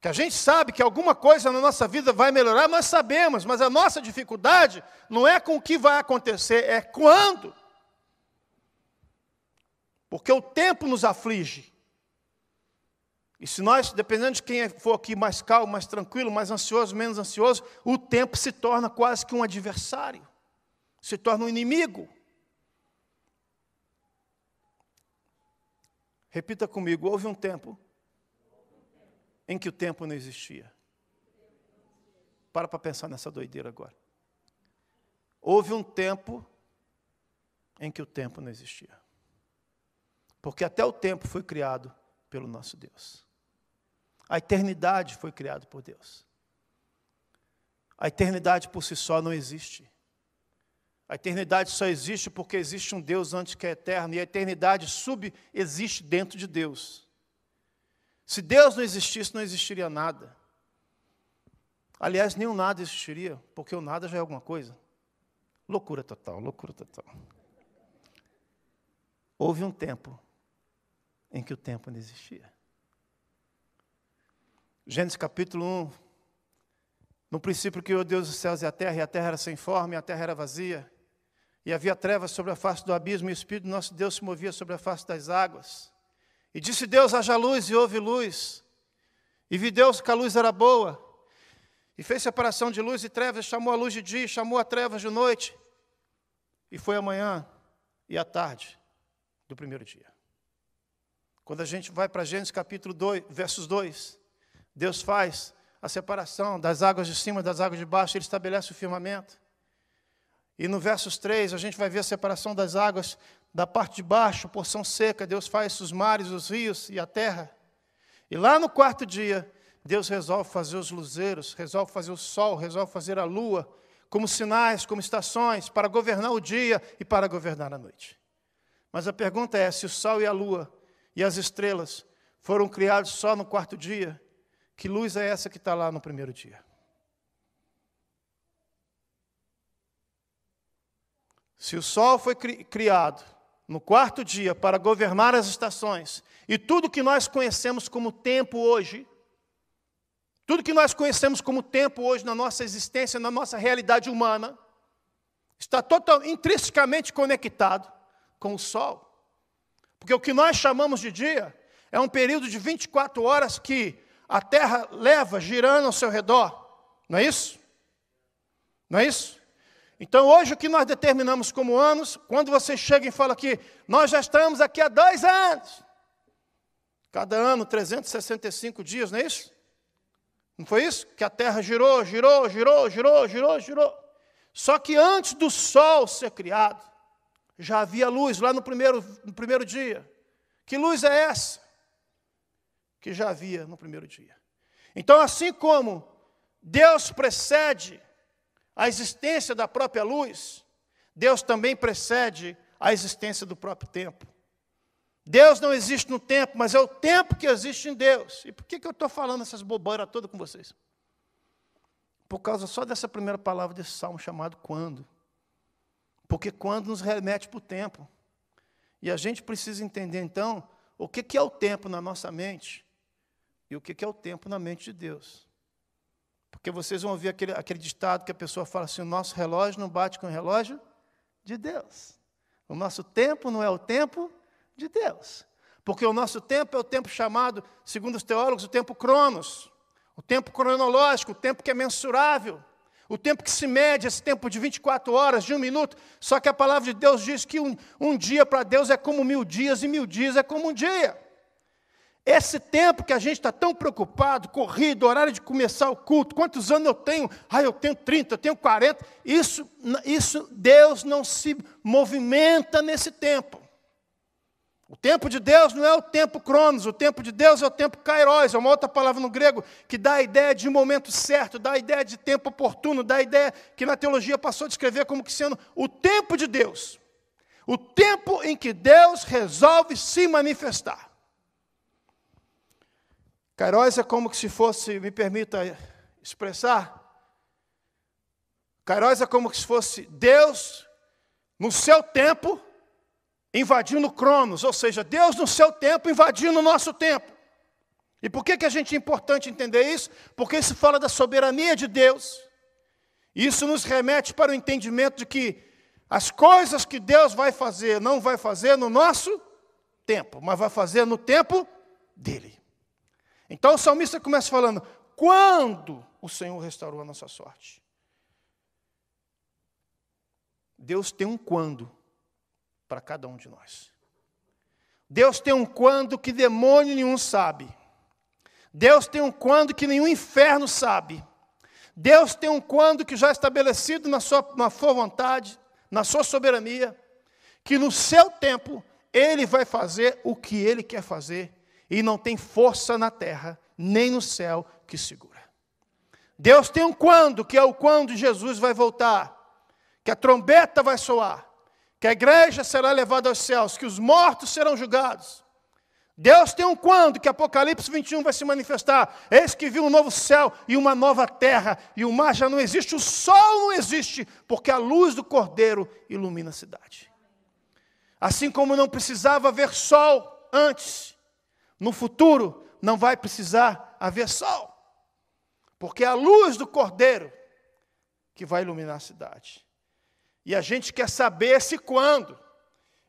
Que a gente sabe que alguma coisa na nossa vida vai melhorar, nós sabemos, mas a nossa dificuldade não é com o que vai acontecer, é quando. Porque o tempo nos aflige. E se nós, dependendo de quem for aqui mais calmo, mais tranquilo, mais ansioso, menos ansioso, o tempo se torna quase que um adversário, se torna um inimigo. Repita comigo: houve um tempo em que o tempo não existia. Para para pensar nessa doideira agora. Houve um tempo em que o tempo não existia. Porque até o tempo foi criado pelo nosso Deus. A eternidade foi criada por Deus. A eternidade por si só não existe. A eternidade só existe porque existe um Deus antes que é eterno, e a eternidade subexiste dentro de Deus. Se Deus não existisse, não existiria nada. Aliás, nenhum nada existiria, porque o nada já é alguma coisa. Loucura total, loucura total. Houve um tempo em que o tempo não existia. Gênesis capítulo 1. No princípio criou Deus os céus e a terra, e a terra era sem forma, e a terra era vazia. E havia trevas sobre a face do abismo, e o Espírito do nosso Deus se movia sobre a face das águas. E disse Deus: haja luz, e houve luz. E vi Deus que a luz era boa. E fez separação de luz e trevas, chamou a luz de dia, chamou a trevas de noite. E foi a manhã e a tarde do primeiro dia. Quando a gente vai para Gênesis capítulo 2, versos 2, Deus faz a separação das águas de cima das águas de baixo, Ele estabelece o firmamento. E no versos 3, a gente vai ver a separação das águas da parte de baixo, porção seca, Deus faz os mares, os rios e a terra. E lá no quarto dia, Deus resolve fazer os luzeiros, resolve fazer o sol, resolve fazer a lua, como sinais, como estações, para governar o dia e para governar a noite. Mas a pergunta é: se o sol e a lua e as estrelas foram criados só no quarto dia, que luz é essa que está lá no primeiro dia? Se o sol foi cri criado no quarto dia para governar as estações, e tudo que nós conhecemos como tempo hoje, tudo que nós conhecemos como tempo hoje na nossa existência, na nossa realidade humana, está total, intrinsecamente conectado com o sol. Porque o que nós chamamos de dia é um período de 24 horas que a terra leva girando ao seu redor. Não é isso? Não é isso? Então, hoje, o que nós determinamos como anos, quando você chega e fala aqui, nós já estamos aqui há dois anos. Cada ano, 365 dias, não é isso? Não foi isso? Que a terra girou, girou, girou, girou, girou, girou. Só que antes do sol ser criado, já havia luz lá no primeiro, no primeiro dia. Que luz é essa? que já havia no primeiro dia. Então, assim como Deus precede a existência da própria luz, Deus também precede a existência do próprio tempo. Deus não existe no tempo, mas é o tempo que existe em Deus. E por que, que eu estou falando essas bobeiras todas com vocês? Por causa só dessa primeira palavra desse salmo chamado quando. Porque quando nos remete para o tempo. E a gente precisa entender, então, o que, que é o tempo na nossa mente e o que é o tempo na mente de Deus. Porque vocês vão ouvir aquele, aquele ditado que a pessoa fala assim: o nosso relógio não bate com o relógio de Deus. O nosso tempo não é o tempo de Deus. Porque o nosso tempo é o tempo chamado, segundo os teólogos, o tempo cronos, o tempo cronológico, o tempo que é mensurável, o tempo que se mede, esse tempo de 24 horas, de um minuto. Só que a palavra de Deus diz que um, um dia para Deus é como mil dias, e mil dias é como um dia. Esse tempo que a gente está tão preocupado, corrido, horário de começar o culto, quantos anos eu tenho? Ah, eu tenho 30, eu tenho 40. Isso, isso Deus não se movimenta nesse tempo. O tempo de Deus não é o tempo cronos, o tempo de Deus é o tempo kairos, é uma outra palavra no grego que dá a ideia de momento certo, dá a ideia de tempo oportuno, dá a ideia que na teologia passou a descrever como que sendo o tempo de Deus. O tempo em que Deus resolve se manifestar. Kairos é como se fosse, me permita expressar, Kairos é como se fosse Deus no seu tempo, invadindo Cronos, ou seja, Deus no seu tempo invadindo o nosso tempo. E por que, que a gente é importante entender isso? Porque isso fala da soberania de Deus. Isso nos remete para o entendimento de que as coisas que Deus vai fazer, não vai fazer no nosso tempo, mas vai fazer no tempo dele. Então o salmista começa falando: quando o Senhor restaurou a nossa sorte? Deus tem um quando para cada um de nós. Deus tem um quando que demônio nenhum sabe. Deus tem um quando que nenhum inferno sabe. Deus tem um quando que já é estabelecido na sua, na sua vontade, na sua soberania, que no seu tempo ele vai fazer o que ele quer fazer e não tem força na terra, nem no céu que segura. Deus tem um quando, que é o quando Jesus vai voltar, que a trombeta vai soar, que a igreja será levada aos céus, que os mortos serão julgados. Deus tem um quando, que Apocalipse 21 vai se manifestar. Eis que viu um novo céu e uma nova terra, e o mar já não existe, o sol não existe, porque a luz do Cordeiro ilumina a cidade. Assim como não precisava haver sol antes, no futuro não vai precisar haver sol, porque é a luz do Cordeiro que vai iluminar a cidade. E a gente quer saber esse quando.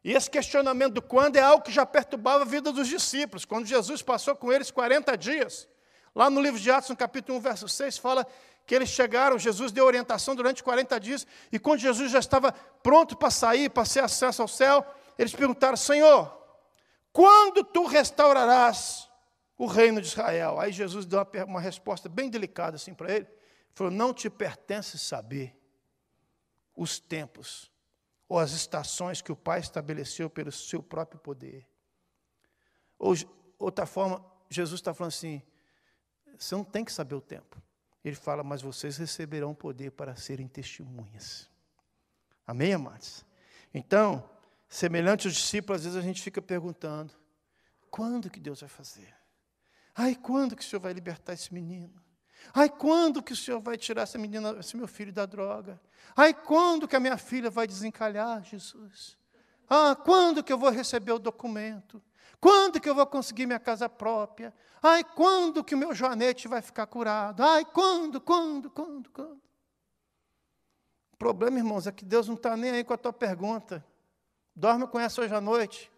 E esse questionamento do quando é algo que já perturbava a vida dos discípulos. Quando Jesus passou com eles 40 dias, lá no livro de Atos, no capítulo 1, verso 6, fala que eles chegaram, Jesus deu orientação durante 40 dias, e quando Jesus já estava pronto para sair, para ter acesso ao céu, eles perguntaram: Senhor, quando tu restaurarás o reino de Israel? Aí Jesus deu uma, resposta bem delicada assim para ele. Falou: Não te pertence saber os tempos ou as estações que o Pai estabeleceu pelo seu próprio poder. Ou, outra forma, Jesus está falando assim: você não tem que saber o tempo. Ele fala, mas vocês receberão poder para serem testemunhas. Amém, amados? Então, Semelhante aos discípulos, às vezes a gente fica perguntando: quando que Deus vai fazer? Ai, quando que o Senhor vai libertar esse menino? Ai, quando que o Senhor vai tirar essa menina, esse meu filho da droga? Ai, quando que a minha filha vai desencalhar, Jesus? Ah, quando que eu vou receber o documento? Quando que eu vou conseguir minha casa própria? Ai, quando que o meu joanete vai ficar curado? Ai, quando, quando, quando, quando? O problema, irmãos, é que Deus não está nem aí com a tua pergunta. Dorme com essa hoje à noite.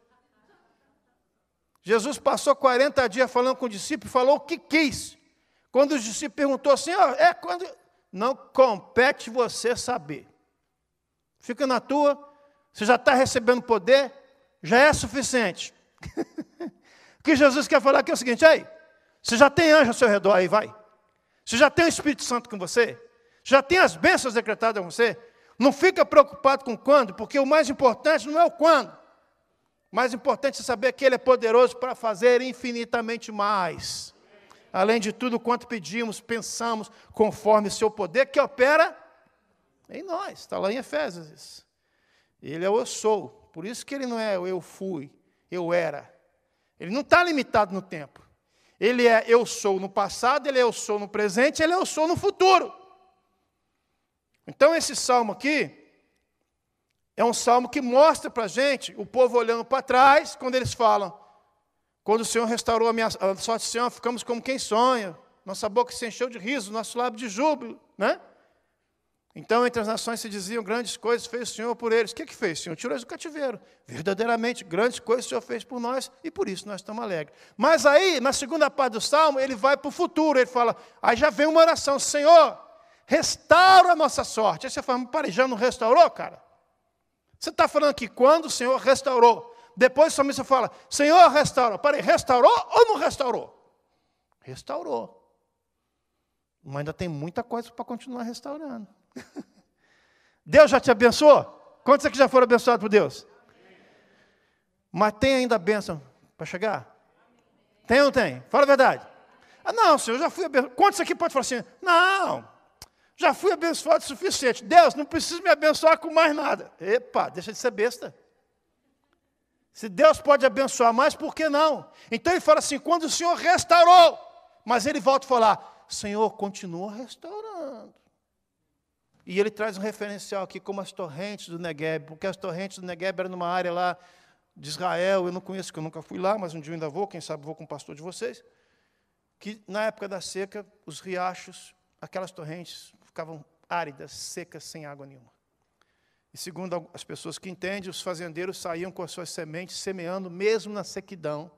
Jesus passou 40 dias falando com o discípulo e falou o que quis. Quando o discípulo perguntou assim, oh, é quando. Não compete você saber. Fica na tua, você já está recebendo poder, já é suficiente. o que Jesus quer falar aqui é o seguinte: aí, você já tem anjo ao seu redor aí, vai. Você já tem o Espírito Santo com você. Já tem as bênçãos decretadas com você. Não fica preocupado com quando, porque o mais importante não é o quando. O mais importante é saber que Ele é poderoso para fazer infinitamente mais. Além de tudo quanto pedimos, pensamos, conforme o seu poder que opera em nós. Está lá em Efésios. Ele é o eu sou. Por isso que ele não é eu fui, eu era. Ele não está limitado no tempo. Ele é eu sou no passado, ele é eu sou no presente, ele é eu sou no futuro. Então, esse salmo aqui é um salmo que mostra para a gente, o povo olhando para trás, quando eles falam: quando o Senhor restaurou a minha a sorte, Senhor, ficamos como quem sonha, nossa boca se encheu de riso, nosso lábio de júbilo, né? Então, entre as nações se diziam grandes coisas fez o Senhor por eles. O que, que fez? O Senhor tirou eles do cativeiro. Verdadeiramente, grandes coisas o Senhor fez por nós e por isso nós estamos alegres. Mas aí, na segunda parte do salmo, ele vai para o futuro. Ele fala, aí já vem uma oração: Senhor, restaura a nossa sorte. Aí você fala, peraí, já não restaurou, cara? Você está falando que quando o Senhor restaurou, depois o salmista fala, Senhor, restaura. Peraí, restaurou ou não restaurou? Restaurou. Mas ainda tem muita coisa para continuar restaurando. Deus já te abençoou? Quantos aqui já foram abençoados por Deus? Mas tem ainda bênção para chegar? Tem ou não tem? Fala a verdade. Ah, não, Senhor, já fui abençoado. Quantos aqui pode falar assim? Não, já fui abençoado o suficiente. Deus, não precisa me abençoar com mais nada. Epa, deixa de ser besta. Se Deus pode abençoar mais, por que não? Então ele fala assim: quando o Senhor restaurou, mas ele volta a falar: Senhor, continua restaurando. E ele traz um referencial aqui como as torrentes do Negueb, porque as torrentes do Negueb eram numa área lá de Israel, eu não conheço, que eu nunca fui lá, mas um dia eu ainda vou, quem sabe vou com o pastor de vocês, que na época da seca, os riachos, aquelas torrentes ficavam áridas, secas, sem água nenhuma. E segundo as pessoas que entendem, os fazendeiros saíam com as suas sementes, semeando mesmo na sequidão,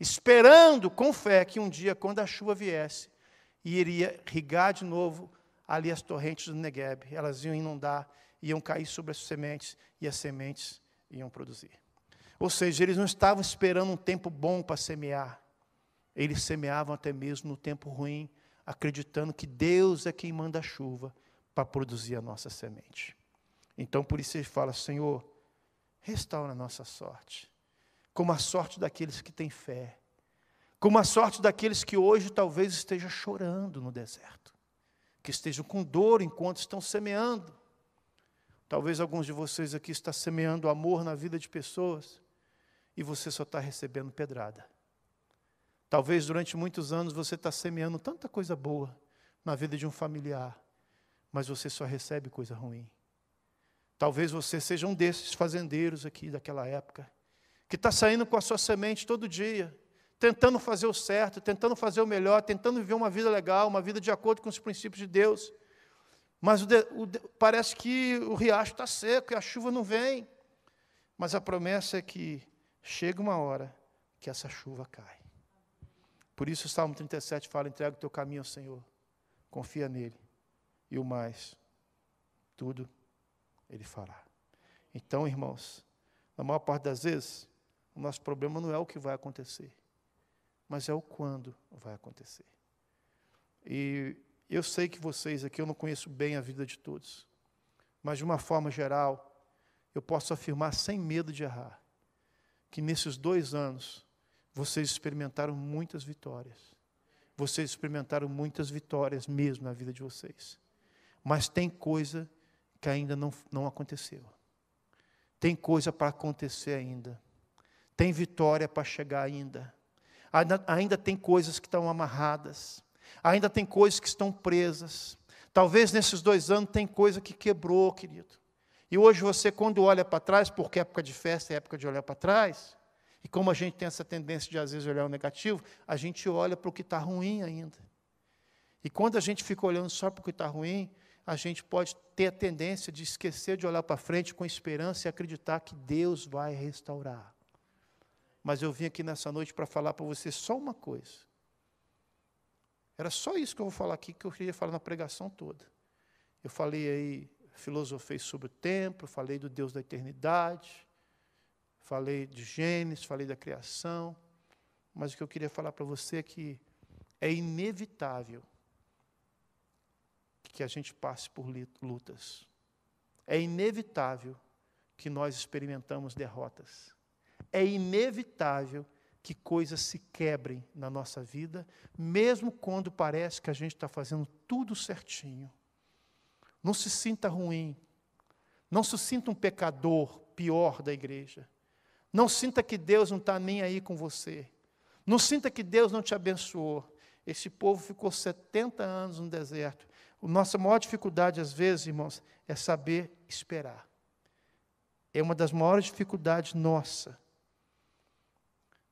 esperando com fé que um dia, quando a chuva viesse, iria irrigar de novo ali as torrentes do Negueb. Elas iam inundar, iam cair sobre as sementes, e as sementes iam produzir. Ou seja, eles não estavam esperando um tempo bom para semear. Eles semeavam até mesmo no tempo ruim, acreditando que Deus é quem manda a chuva para produzir a nossa semente. Então, por isso ele fala: Senhor, restaura a nossa sorte, como a sorte daqueles que têm fé, como a sorte daqueles que hoje talvez estejam chorando no deserto, que estejam com dor enquanto estão semeando. Talvez alguns de vocês aqui estão semeando amor na vida de pessoas e você só está recebendo pedrada. Talvez durante muitos anos você está semeando tanta coisa boa na vida de um familiar, mas você só recebe coisa ruim. Talvez você seja um desses fazendeiros aqui daquela época, que está saindo com a sua semente todo dia, tentando fazer o certo, tentando fazer o melhor, tentando viver uma vida legal, uma vida de acordo com os princípios de Deus. Mas o de, o de, parece que o riacho está seco e a chuva não vem. Mas a promessa é que chega uma hora que essa chuva cai. Por isso o Salmo 37 fala: entrega o teu caminho ao Senhor, confia nele, e o mais, tudo ele fará. Então, irmãos, na maior parte das vezes, o nosso problema não é o que vai acontecer, mas é o quando vai acontecer. E eu sei que vocês aqui, eu não conheço bem a vida de todos, mas de uma forma geral, eu posso afirmar sem medo de errar, que nesses dois anos, vocês experimentaram muitas vitórias. Vocês experimentaram muitas vitórias mesmo na vida de vocês. Mas tem coisa que ainda não, não aconteceu. Tem coisa para acontecer ainda. Tem vitória para chegar ainda. ainda. Ainda tem coisas que estão amarradas. Ainda tem coisas que estão presas. Talvez nesses dois anos tem coisa que quebrou, querido. E hoje você, quando olha para trás, porque é época de festa é época de olhar para trás, e como a gente tem essa tendência de às vezes olhar o negativo, a gente olha para o que está ruim ainda. E quando a gente fica olhando só para o que está ruim, a gente pode ter a tendência de esquecer de olhar para frente com esperança e acreditar que Deus vai restaurar. Mas eu vim aqui nessa noite para falar para você só uma coisa. Era só isso que eu vou falar aqui que eu queria falar na pregação toda. Eu falei aí, filosofei sobre o tempo, falei do Deus da eternidade, falei de Gênesis, falei da criação, mas o que eu queria falar para você é que é inevitável que a gente passe por lutas. É inevitável que nós experimentamos derrotas. É inevitável que coisas se quebrem na nossa vida, mesmo quando parece que a gente está fazendo tudo certinho. Não se sinta ruim. Não se sinta um pecador pior da igreja. Não sinta que Deus não está nem aí com você. Não sinta que Deus não te abençoou. Esse povo ficou 70 anos no deserto a nossa maior dificuldade, às vezes, irmãos, é saber esperar. É uma das maiores dificuldades nossa.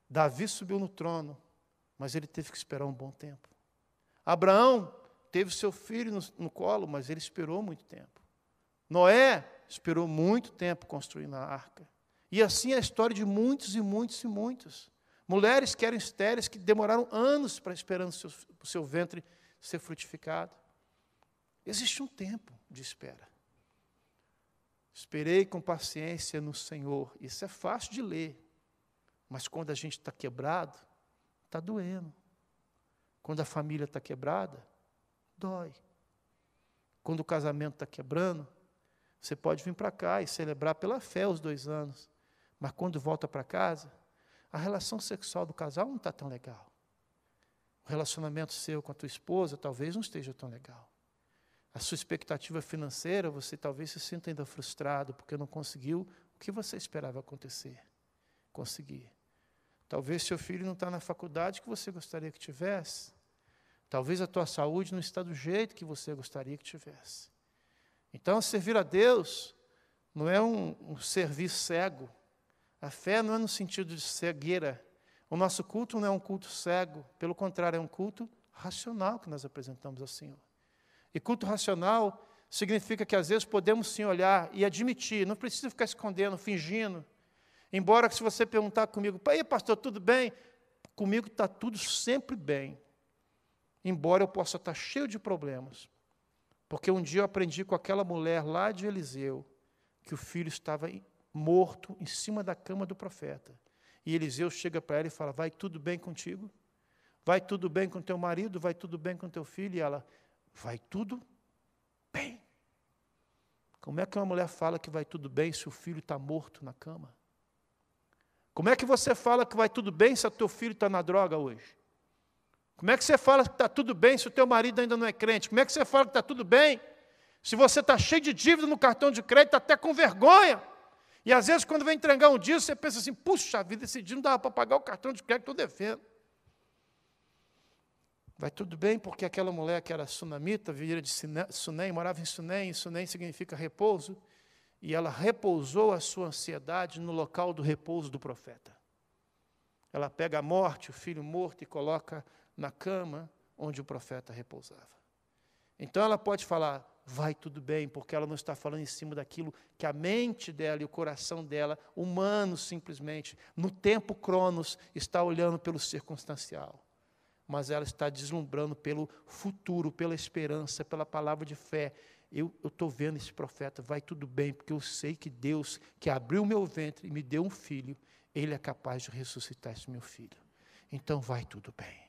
Davi subiu no trono, mas ele teve que esperar um bom tempo. Abraão teve seu filho no, no colo, mas ele esperou muito tempo. Noé esperou muito tempo construindo a arca. E assim é a história de muitos e muitos e muitos. Mulheres que eram estéreis, que demoraram anos para esperando o seu, o seu ventre ser frutificado. Existe um tempo de espera. Esperei com paciência no Senhor. Isso é fácil de ler. Mas quando a gente está quebrado, está doendo. Quando a família está quebrada, dói. Quando o casamento está quebrando, você pode vir para cá e celebrar pela fé os dois anos. Mas quando volta para casa, a relação sexual do casal não está tão legal. O relacionamento seu com a tua esposa talvez não esteja tão legal a sua expectativa financeira, você talvez se sinta ainda frustrado porque não conseguiu o que você esperava acontecer. Conseguir. Talvez seu filho não está na faculdade que você gostaria que tivesse. Talvez a tua saúde não está do jeito que você gostaria que tivesse. Então, servir a Deus não é um, um serviço cego. A fé não é no sentido de cegueira. O nosso culto não é um culto cego, pelo contrário, é um culto racional que nós apresentamos ao Senhor. E culto racional significa que às vezes podemos sim olhar e admitir, não precisa ficar escondendo, fingindo. Embora se você perguntar comigo, pai, pastor, tudo bem? Comigo está tudo sempre bem. Embora eu possa estar cheio de problemas. Porque um dia eu aprendi com aquela mulher lá de Eliseu que o filho estava morto em cima da cama do profeta. E Eliseu chega para ela e fala: Vai tudo bem contigo? Vai tudo bem com teu marido? Vai tudo bem com teu filho? E ela: Vai tudo bem. Como é que uma mulher fala que vai tudo bem se o filho está morto na cama? Como é que você fala que vai tudo bem se o teu filho está na droga hoje? Como é que você fala que está tudo bem se o teu marido ainda não é crente? Como é que você fala que está tudo bem se você está cheio de dívida no cartão de crédito, até com vergonha? E às vezes, quando vem entregar um dia, você pensa assim: puxa vida, esse dia não dava para pagar o cartão de crédito que estou devendo. Vai tudo bem, porque aquela mulher que era sunamita, vira de Sunem, morava em Sunem, e Sunem significa repouso, e ela repousou a sua ansiedade no local do repouso do profeta. Ela pega a morte, o filho morto, e coloca na cama onde o profeta repousava. Então ela pode falar, vai tudo bem, porque ela não está falando em cima daquilo que a mente dela e o coração dela, humano simplesmente, no tempo cronos, está olhando pelo circunstancial mas ela está deslumbrando pelo futuro, pela esperança, pela palavra de fé. Eu estou vendo esse profeta, vai tudo bem, porque eu sei que Deus, que abriu o meu ventre e me deu um filho, Ele é capaz de ressuscitar esse meu filho. Então vai tudo bem.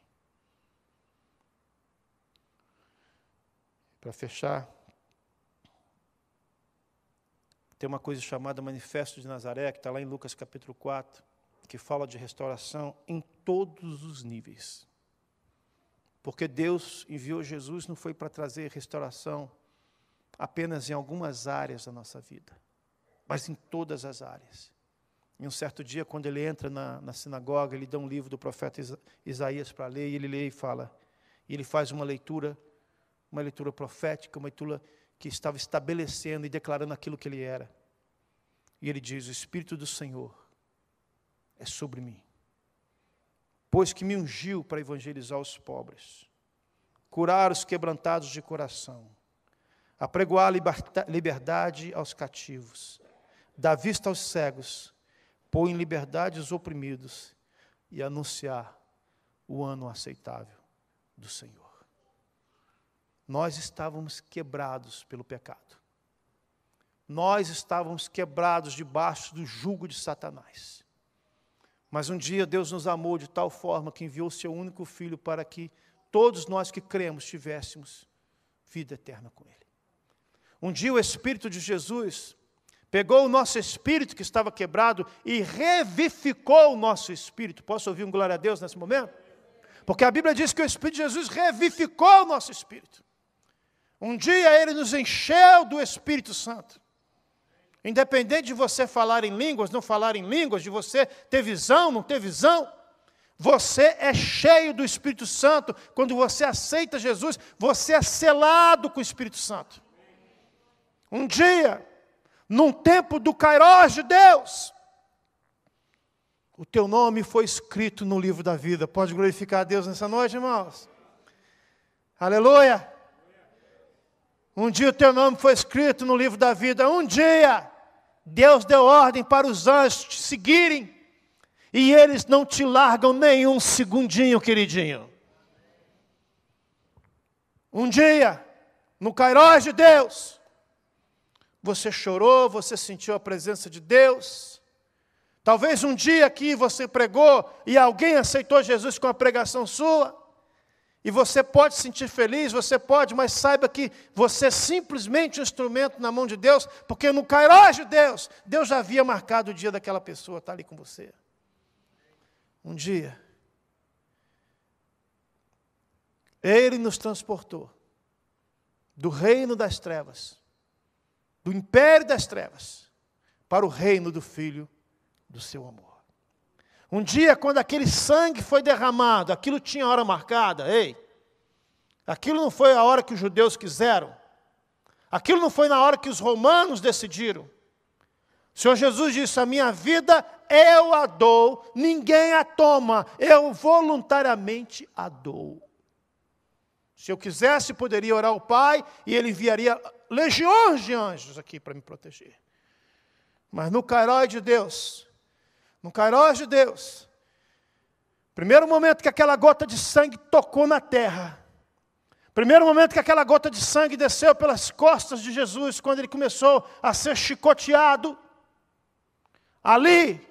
Para fechar, tem uma coisa chamada Manifesto de Nazaré, que está lá em Lucas capítulo 4, que fala de restauração em todos os níveis. Porque Deus enviou Jesus não foi para trazer restauração apenas em algumas áreas da nossa vida, mas em todas as áreas. Em um certo dia, quando ele entra na, na sinagoga, ele dá um livro do profeta Isaías para ler, e ele lê e fala, e ele faz uma leitura, uma leitura profética, uma leitura que estava estabelecendo e declarando aquilo que ele era. E ele diz: O Espírito do Senhor é sobre mim pois que me ungiu para evangelizar os pobres, curar os quebrantados de coração, apregoar liberdade aos cativos, dar vista aos cegos, pôr em liberdade os oprimidos e anunciar o ano aceitável do Senhor. Nós estávamos quebrados pelo pecado. Nós estávamos quebrados debaixo do jugo de Satanás. Mas um dia Deus nos amou de tal forma que enviou seu único filho para que todos nós que cremos tivéssemos vida eterna com Ele. Um dia o Espírito de Jesus pegou o nosso espírito que estava quebrado e revificou o nosso espírito. Posso ouvir um glória a Deus nesse momento? Porque a Bíblia diz que o Espírito de Jesus revificou o nosso espírito. Um dia ele nos encheu do Espírito Santo. Independente de você falar em línguas, não falar em línguas, de você ter visão, não ter visão, você é cheio do Espírito Santo. Quando você aceita Jesus, você é selado com o Espírito Santo. Um dia, num tempo do Cairós de Deus, o teu nome foi escrito no livro da vida. Pode glorificar a Deus nessa noite, irmãos? Aleluia! Um dia o teu nome foi escrito no livro da vida. Um dia Deus deu ordem para os anjos te seguirem, e eles não te largam nem um segundinho, queridinho. Um dia, no Cairós de Deus, você chorou, você sentiu a presença de Deus. Talvez um dia aqui você pregou e alguém aceitou Jesus com a pregação sua. E você pode se sentir feliz, você pode, mas saiba que você é simplesmente um instrumento na mão de Deus, porque no Kairos de Deus, Deus já havia marcado o dia daquela pessoa estar ali com você. Um dia, Ele nos transportou do reino das trevas, do império das trevas, para o reino do Filho do seu amor. Um dia, quando aquele sangue foi derramado, aquilo tinha hora marcada, ei, aquilo não foi a hora que os judeus quiseram, Aquilo não foi na hora que os romanos decidiram. O Senhor Jesus disse: A minha vida eu a dou, ninguém a toma, eu voluntariamente a dou. Se eu quisesse, poderia orar ao Pai e Ele enviaria legiões de anjos aqui para me proteger. Mas no Cairó de Deus, no Cairó de Deus, primeiro momento que aquela gota de sangue tocou na terra, primeiro momento que aquela gota de sangue desceu pelas costas de Jesus, quando ele começou a ser chicoteado, ali,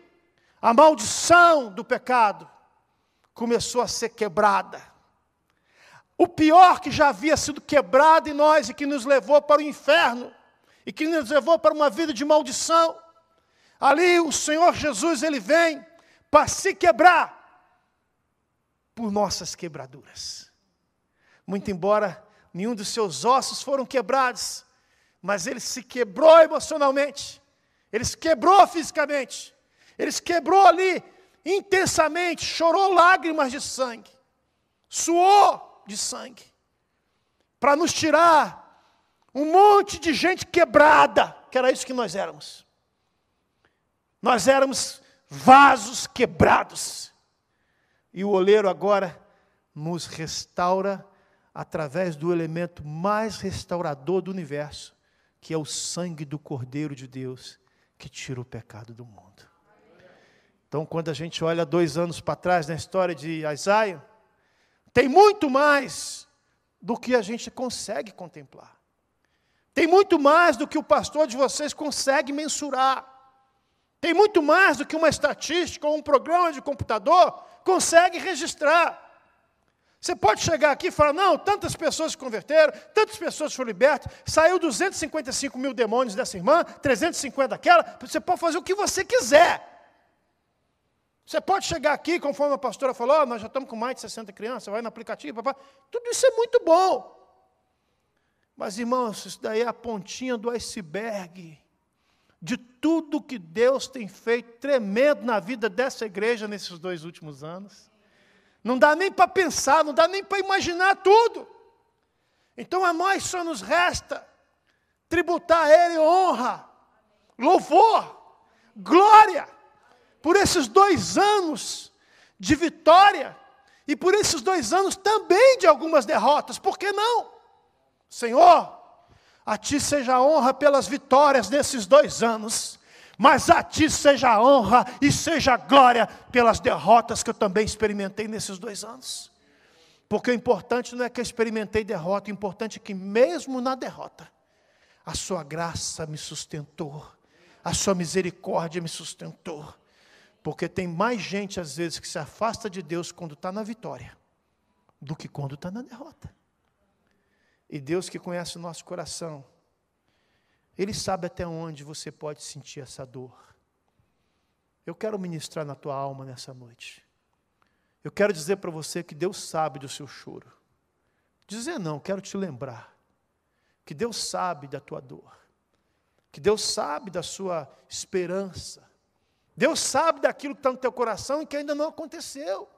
a maldição do pecado começou a ser quebrada. O pior que já havia sido quebrado em nós e que nos levou para o inferno, e que nos levou para uma vida de maldição. Ali o Senhor Jesus, ele vem para se quebrar por nossas quebraduras. Muito embora nenhum dos seus ossos foram quebrados, mas ele se quebrou emocionalmente, ele se quebrou fisicamente, ele se quebrou ali intensamente, chorou lágrimas de sangue, suou de sangue, para nos tirar um monte de gente quebrada, que era isso que nós éramos. Nós éramos vasos quebrados. E o oleiro agora nos restaura através do elemento mais restaurador do universo, que é o sangue do Cordeiro de Deus, que tira o pecado do mundo. Então, quando a gente olha dois anos para trás na história de Isaiah, tem muito mais do que a gente consegue contemplar. Tem muito mais do que o pastor de vocês consegue mensurar. Tem muito mais do que uma estatística ou um programa de computador consegue registrar. Você pode chegar aqui e falar: não, tantas pessoas se converteram, tantas pessoas foram libertas, saiu 255 mil demônios dessa irmã, 350 daquela. Você pode fazer o que você quiser. Você pode chegar aqui, conforme a pastora falou, oh, nós já estamos com mais de 60 crianças, vai no aplicativo, tudo isso é muito bom. Mas, irmãos, isso daí é a pontinha do iceberg de tudo que Deus tem feito tremendo na vida dessa igreja nesses dois últimos anos. Não dá nem para pensar, não dá nem para imaginar tudo. Então a nós só nos resta tributar a Ele honra, louvor, glória por esses dois anos de vitória e por esses dois anos também de algumas derrotas, por que não? Senhor, a Ti seja honra pelas vitórias desses dois anos, mas a Ti seja honra e seja glória pelas derrotas que eu também experimentei nesses dois anos. Porque o importante não é que eu experimentei derrota, o importante é que, mesmo na derrota, a Sua graça me sustentou, a Sua misericórdia me sustentou porque tem mais gente, às vezes, que se afasta de Deus quando está na vitória, do que quando está na derrota. E Deus que conhece o nosso coração, Ele sabe até onde você pode sentir essa dor. Eu quero ministrar na tua alma nessa noite. Eu quero dizer para você que Deus sabe do seu choro. Dizer não, quero te lembrar. Que Deus sabe da tua dor. Que Deus sabe da sua esperança Deus sabe daquilo que está no teu coração e que ainda não aconteceu.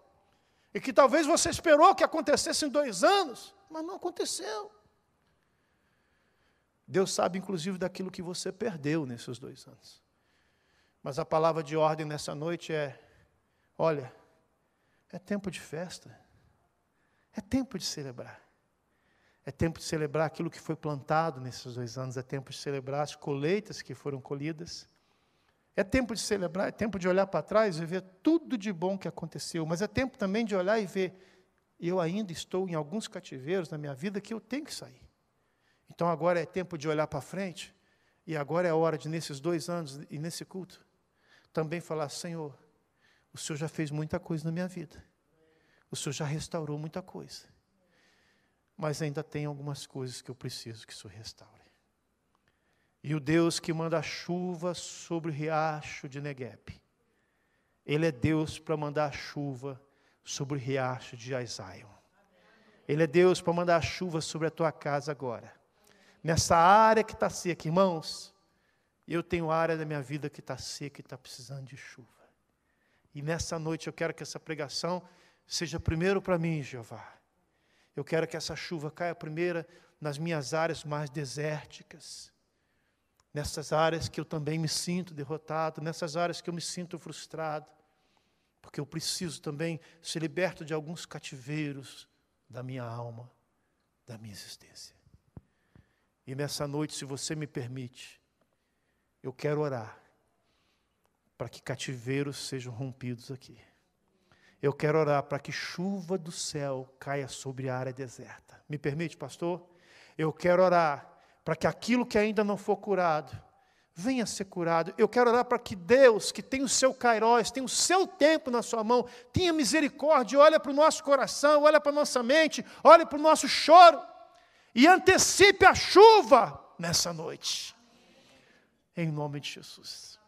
E que talvez você esperou que acontecesse em dois anos, mas não aconteceu. Deus sabe, inclusive, daquilo que você perdeu nesses dois anos. Mas a palavra de ordem nessa noite é: olha, é tempo de festa, é tempo de celebrar. É tempo de celebrar aquilo que foi plantado nesses dois anos, é tempo de celebrar as colheitas que foram colhidas. É tempo de celebrar, é tempo de olhar para trás e ver tudo de bom que aconteceu, mas é tempo também de olhar e ver, eu ainda estou em alguns cativeiros na minha vida que eu tenho que sair. Então agora é tempo de olhar para frente, e agora é a hora de, nesses dois anos e nesse culto, também falar: Senhor, o Senhor já fez muita coisa na minha vida, o Senhor já restaurou muita coisa, mas ainda tem algumas coisas que eu preciso que o Senhor restaure. E o Deus que manda chuva sobre o riacho de Negueb. Ele é Deus para mandar chuva sobre o riacho de Jaizion. Ele é Deus para mandar chuva sobre a tua casa agora. Nessa área que está seca, irmãos, eu tenho área da minha vida que está seca e está precisando de chuva. E nessa noite eu quero que essa pregação seja primeiro para mim, Jeová. Eu quero que essa chuva caia primeiro nas minhas áreas mais desérticas, nessas áreas que eu também me sinto derrotado, nessas áreas que eu me sinto frustrado, porque eu preciso também ser liberto de alguns cativeiros da minha alma, da minha existência. E nessa noite, se você me permite, eu quero orar para que cativeiros sejam rompidos aqui. Eu quero orar para que chuva do céu caia sobre a área deserta. Me permite, pastor? Eu quero orar para que aquilo que ainda não for curado, venha ser curado. Eu quero orar para que Deus, que tem o seu kairós, tem o seu tempo na sua mão, tenha misericórdia, olha para o nosso coração, olha para a nossa mente, olha para o nosso choro e antecipe a chuva nessa noite. Em nome de Jesus.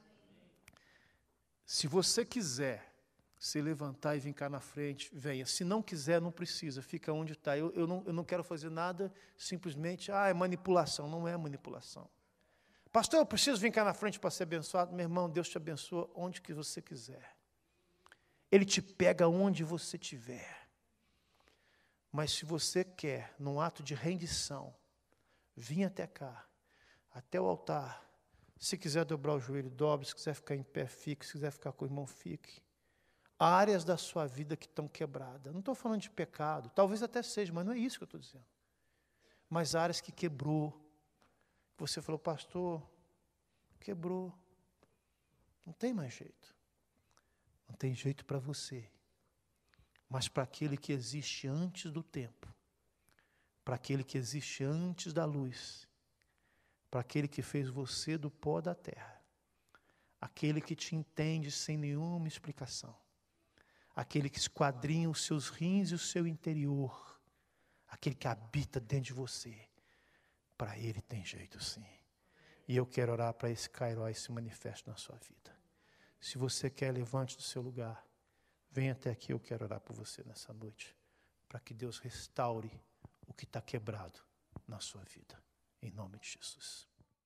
Se você quiser se levantar e vir cá na frente, venha. Se não quiser, não precisa, fica onde está. Eu, eu, não, eu não quero fazer nada simplesmente, ah, é manipulação. Não é manipulação. Pastor, eu preciso vir cá na frente para ser abençoado. Meu irmão, Deus te abençoa onde que você quiser. Ele te pega onde você estiver. Mas se você quer, num ato de rendição, vir até cá, até o altar. Se quiser dobrar o joelho, dobre. Se quiser ficar em pé, fique. Se quiser ficar com o irmão, fique áreas da sua vida que estão quebradas. Não estou falando de pecado, talvez até seja, mas não é isso que eu estou dizendo. Mas áreas que quebrou. Você falou, pastor, quebrou. Não tem mais jeito. Não tem jeito para você. Mas para aquele que existe antes do tempo, para aquele que existe antes da luz, para aquele que fez você do pó da terra, aquele que te entende sem nenhuma explicação aquele que esquadrinha os seus rins e o seu interior, aquele que habita dentro de você. Para ele tem jeito sim. E eu quero orar para esse Cairó se manifeste na sua vida. Se você quer, levante do seu lugar. Venha até aqui, eu quero orar por você nessa noite. Para que Deus restaure o que está quebrado na sua vida. Em nome de Jesus.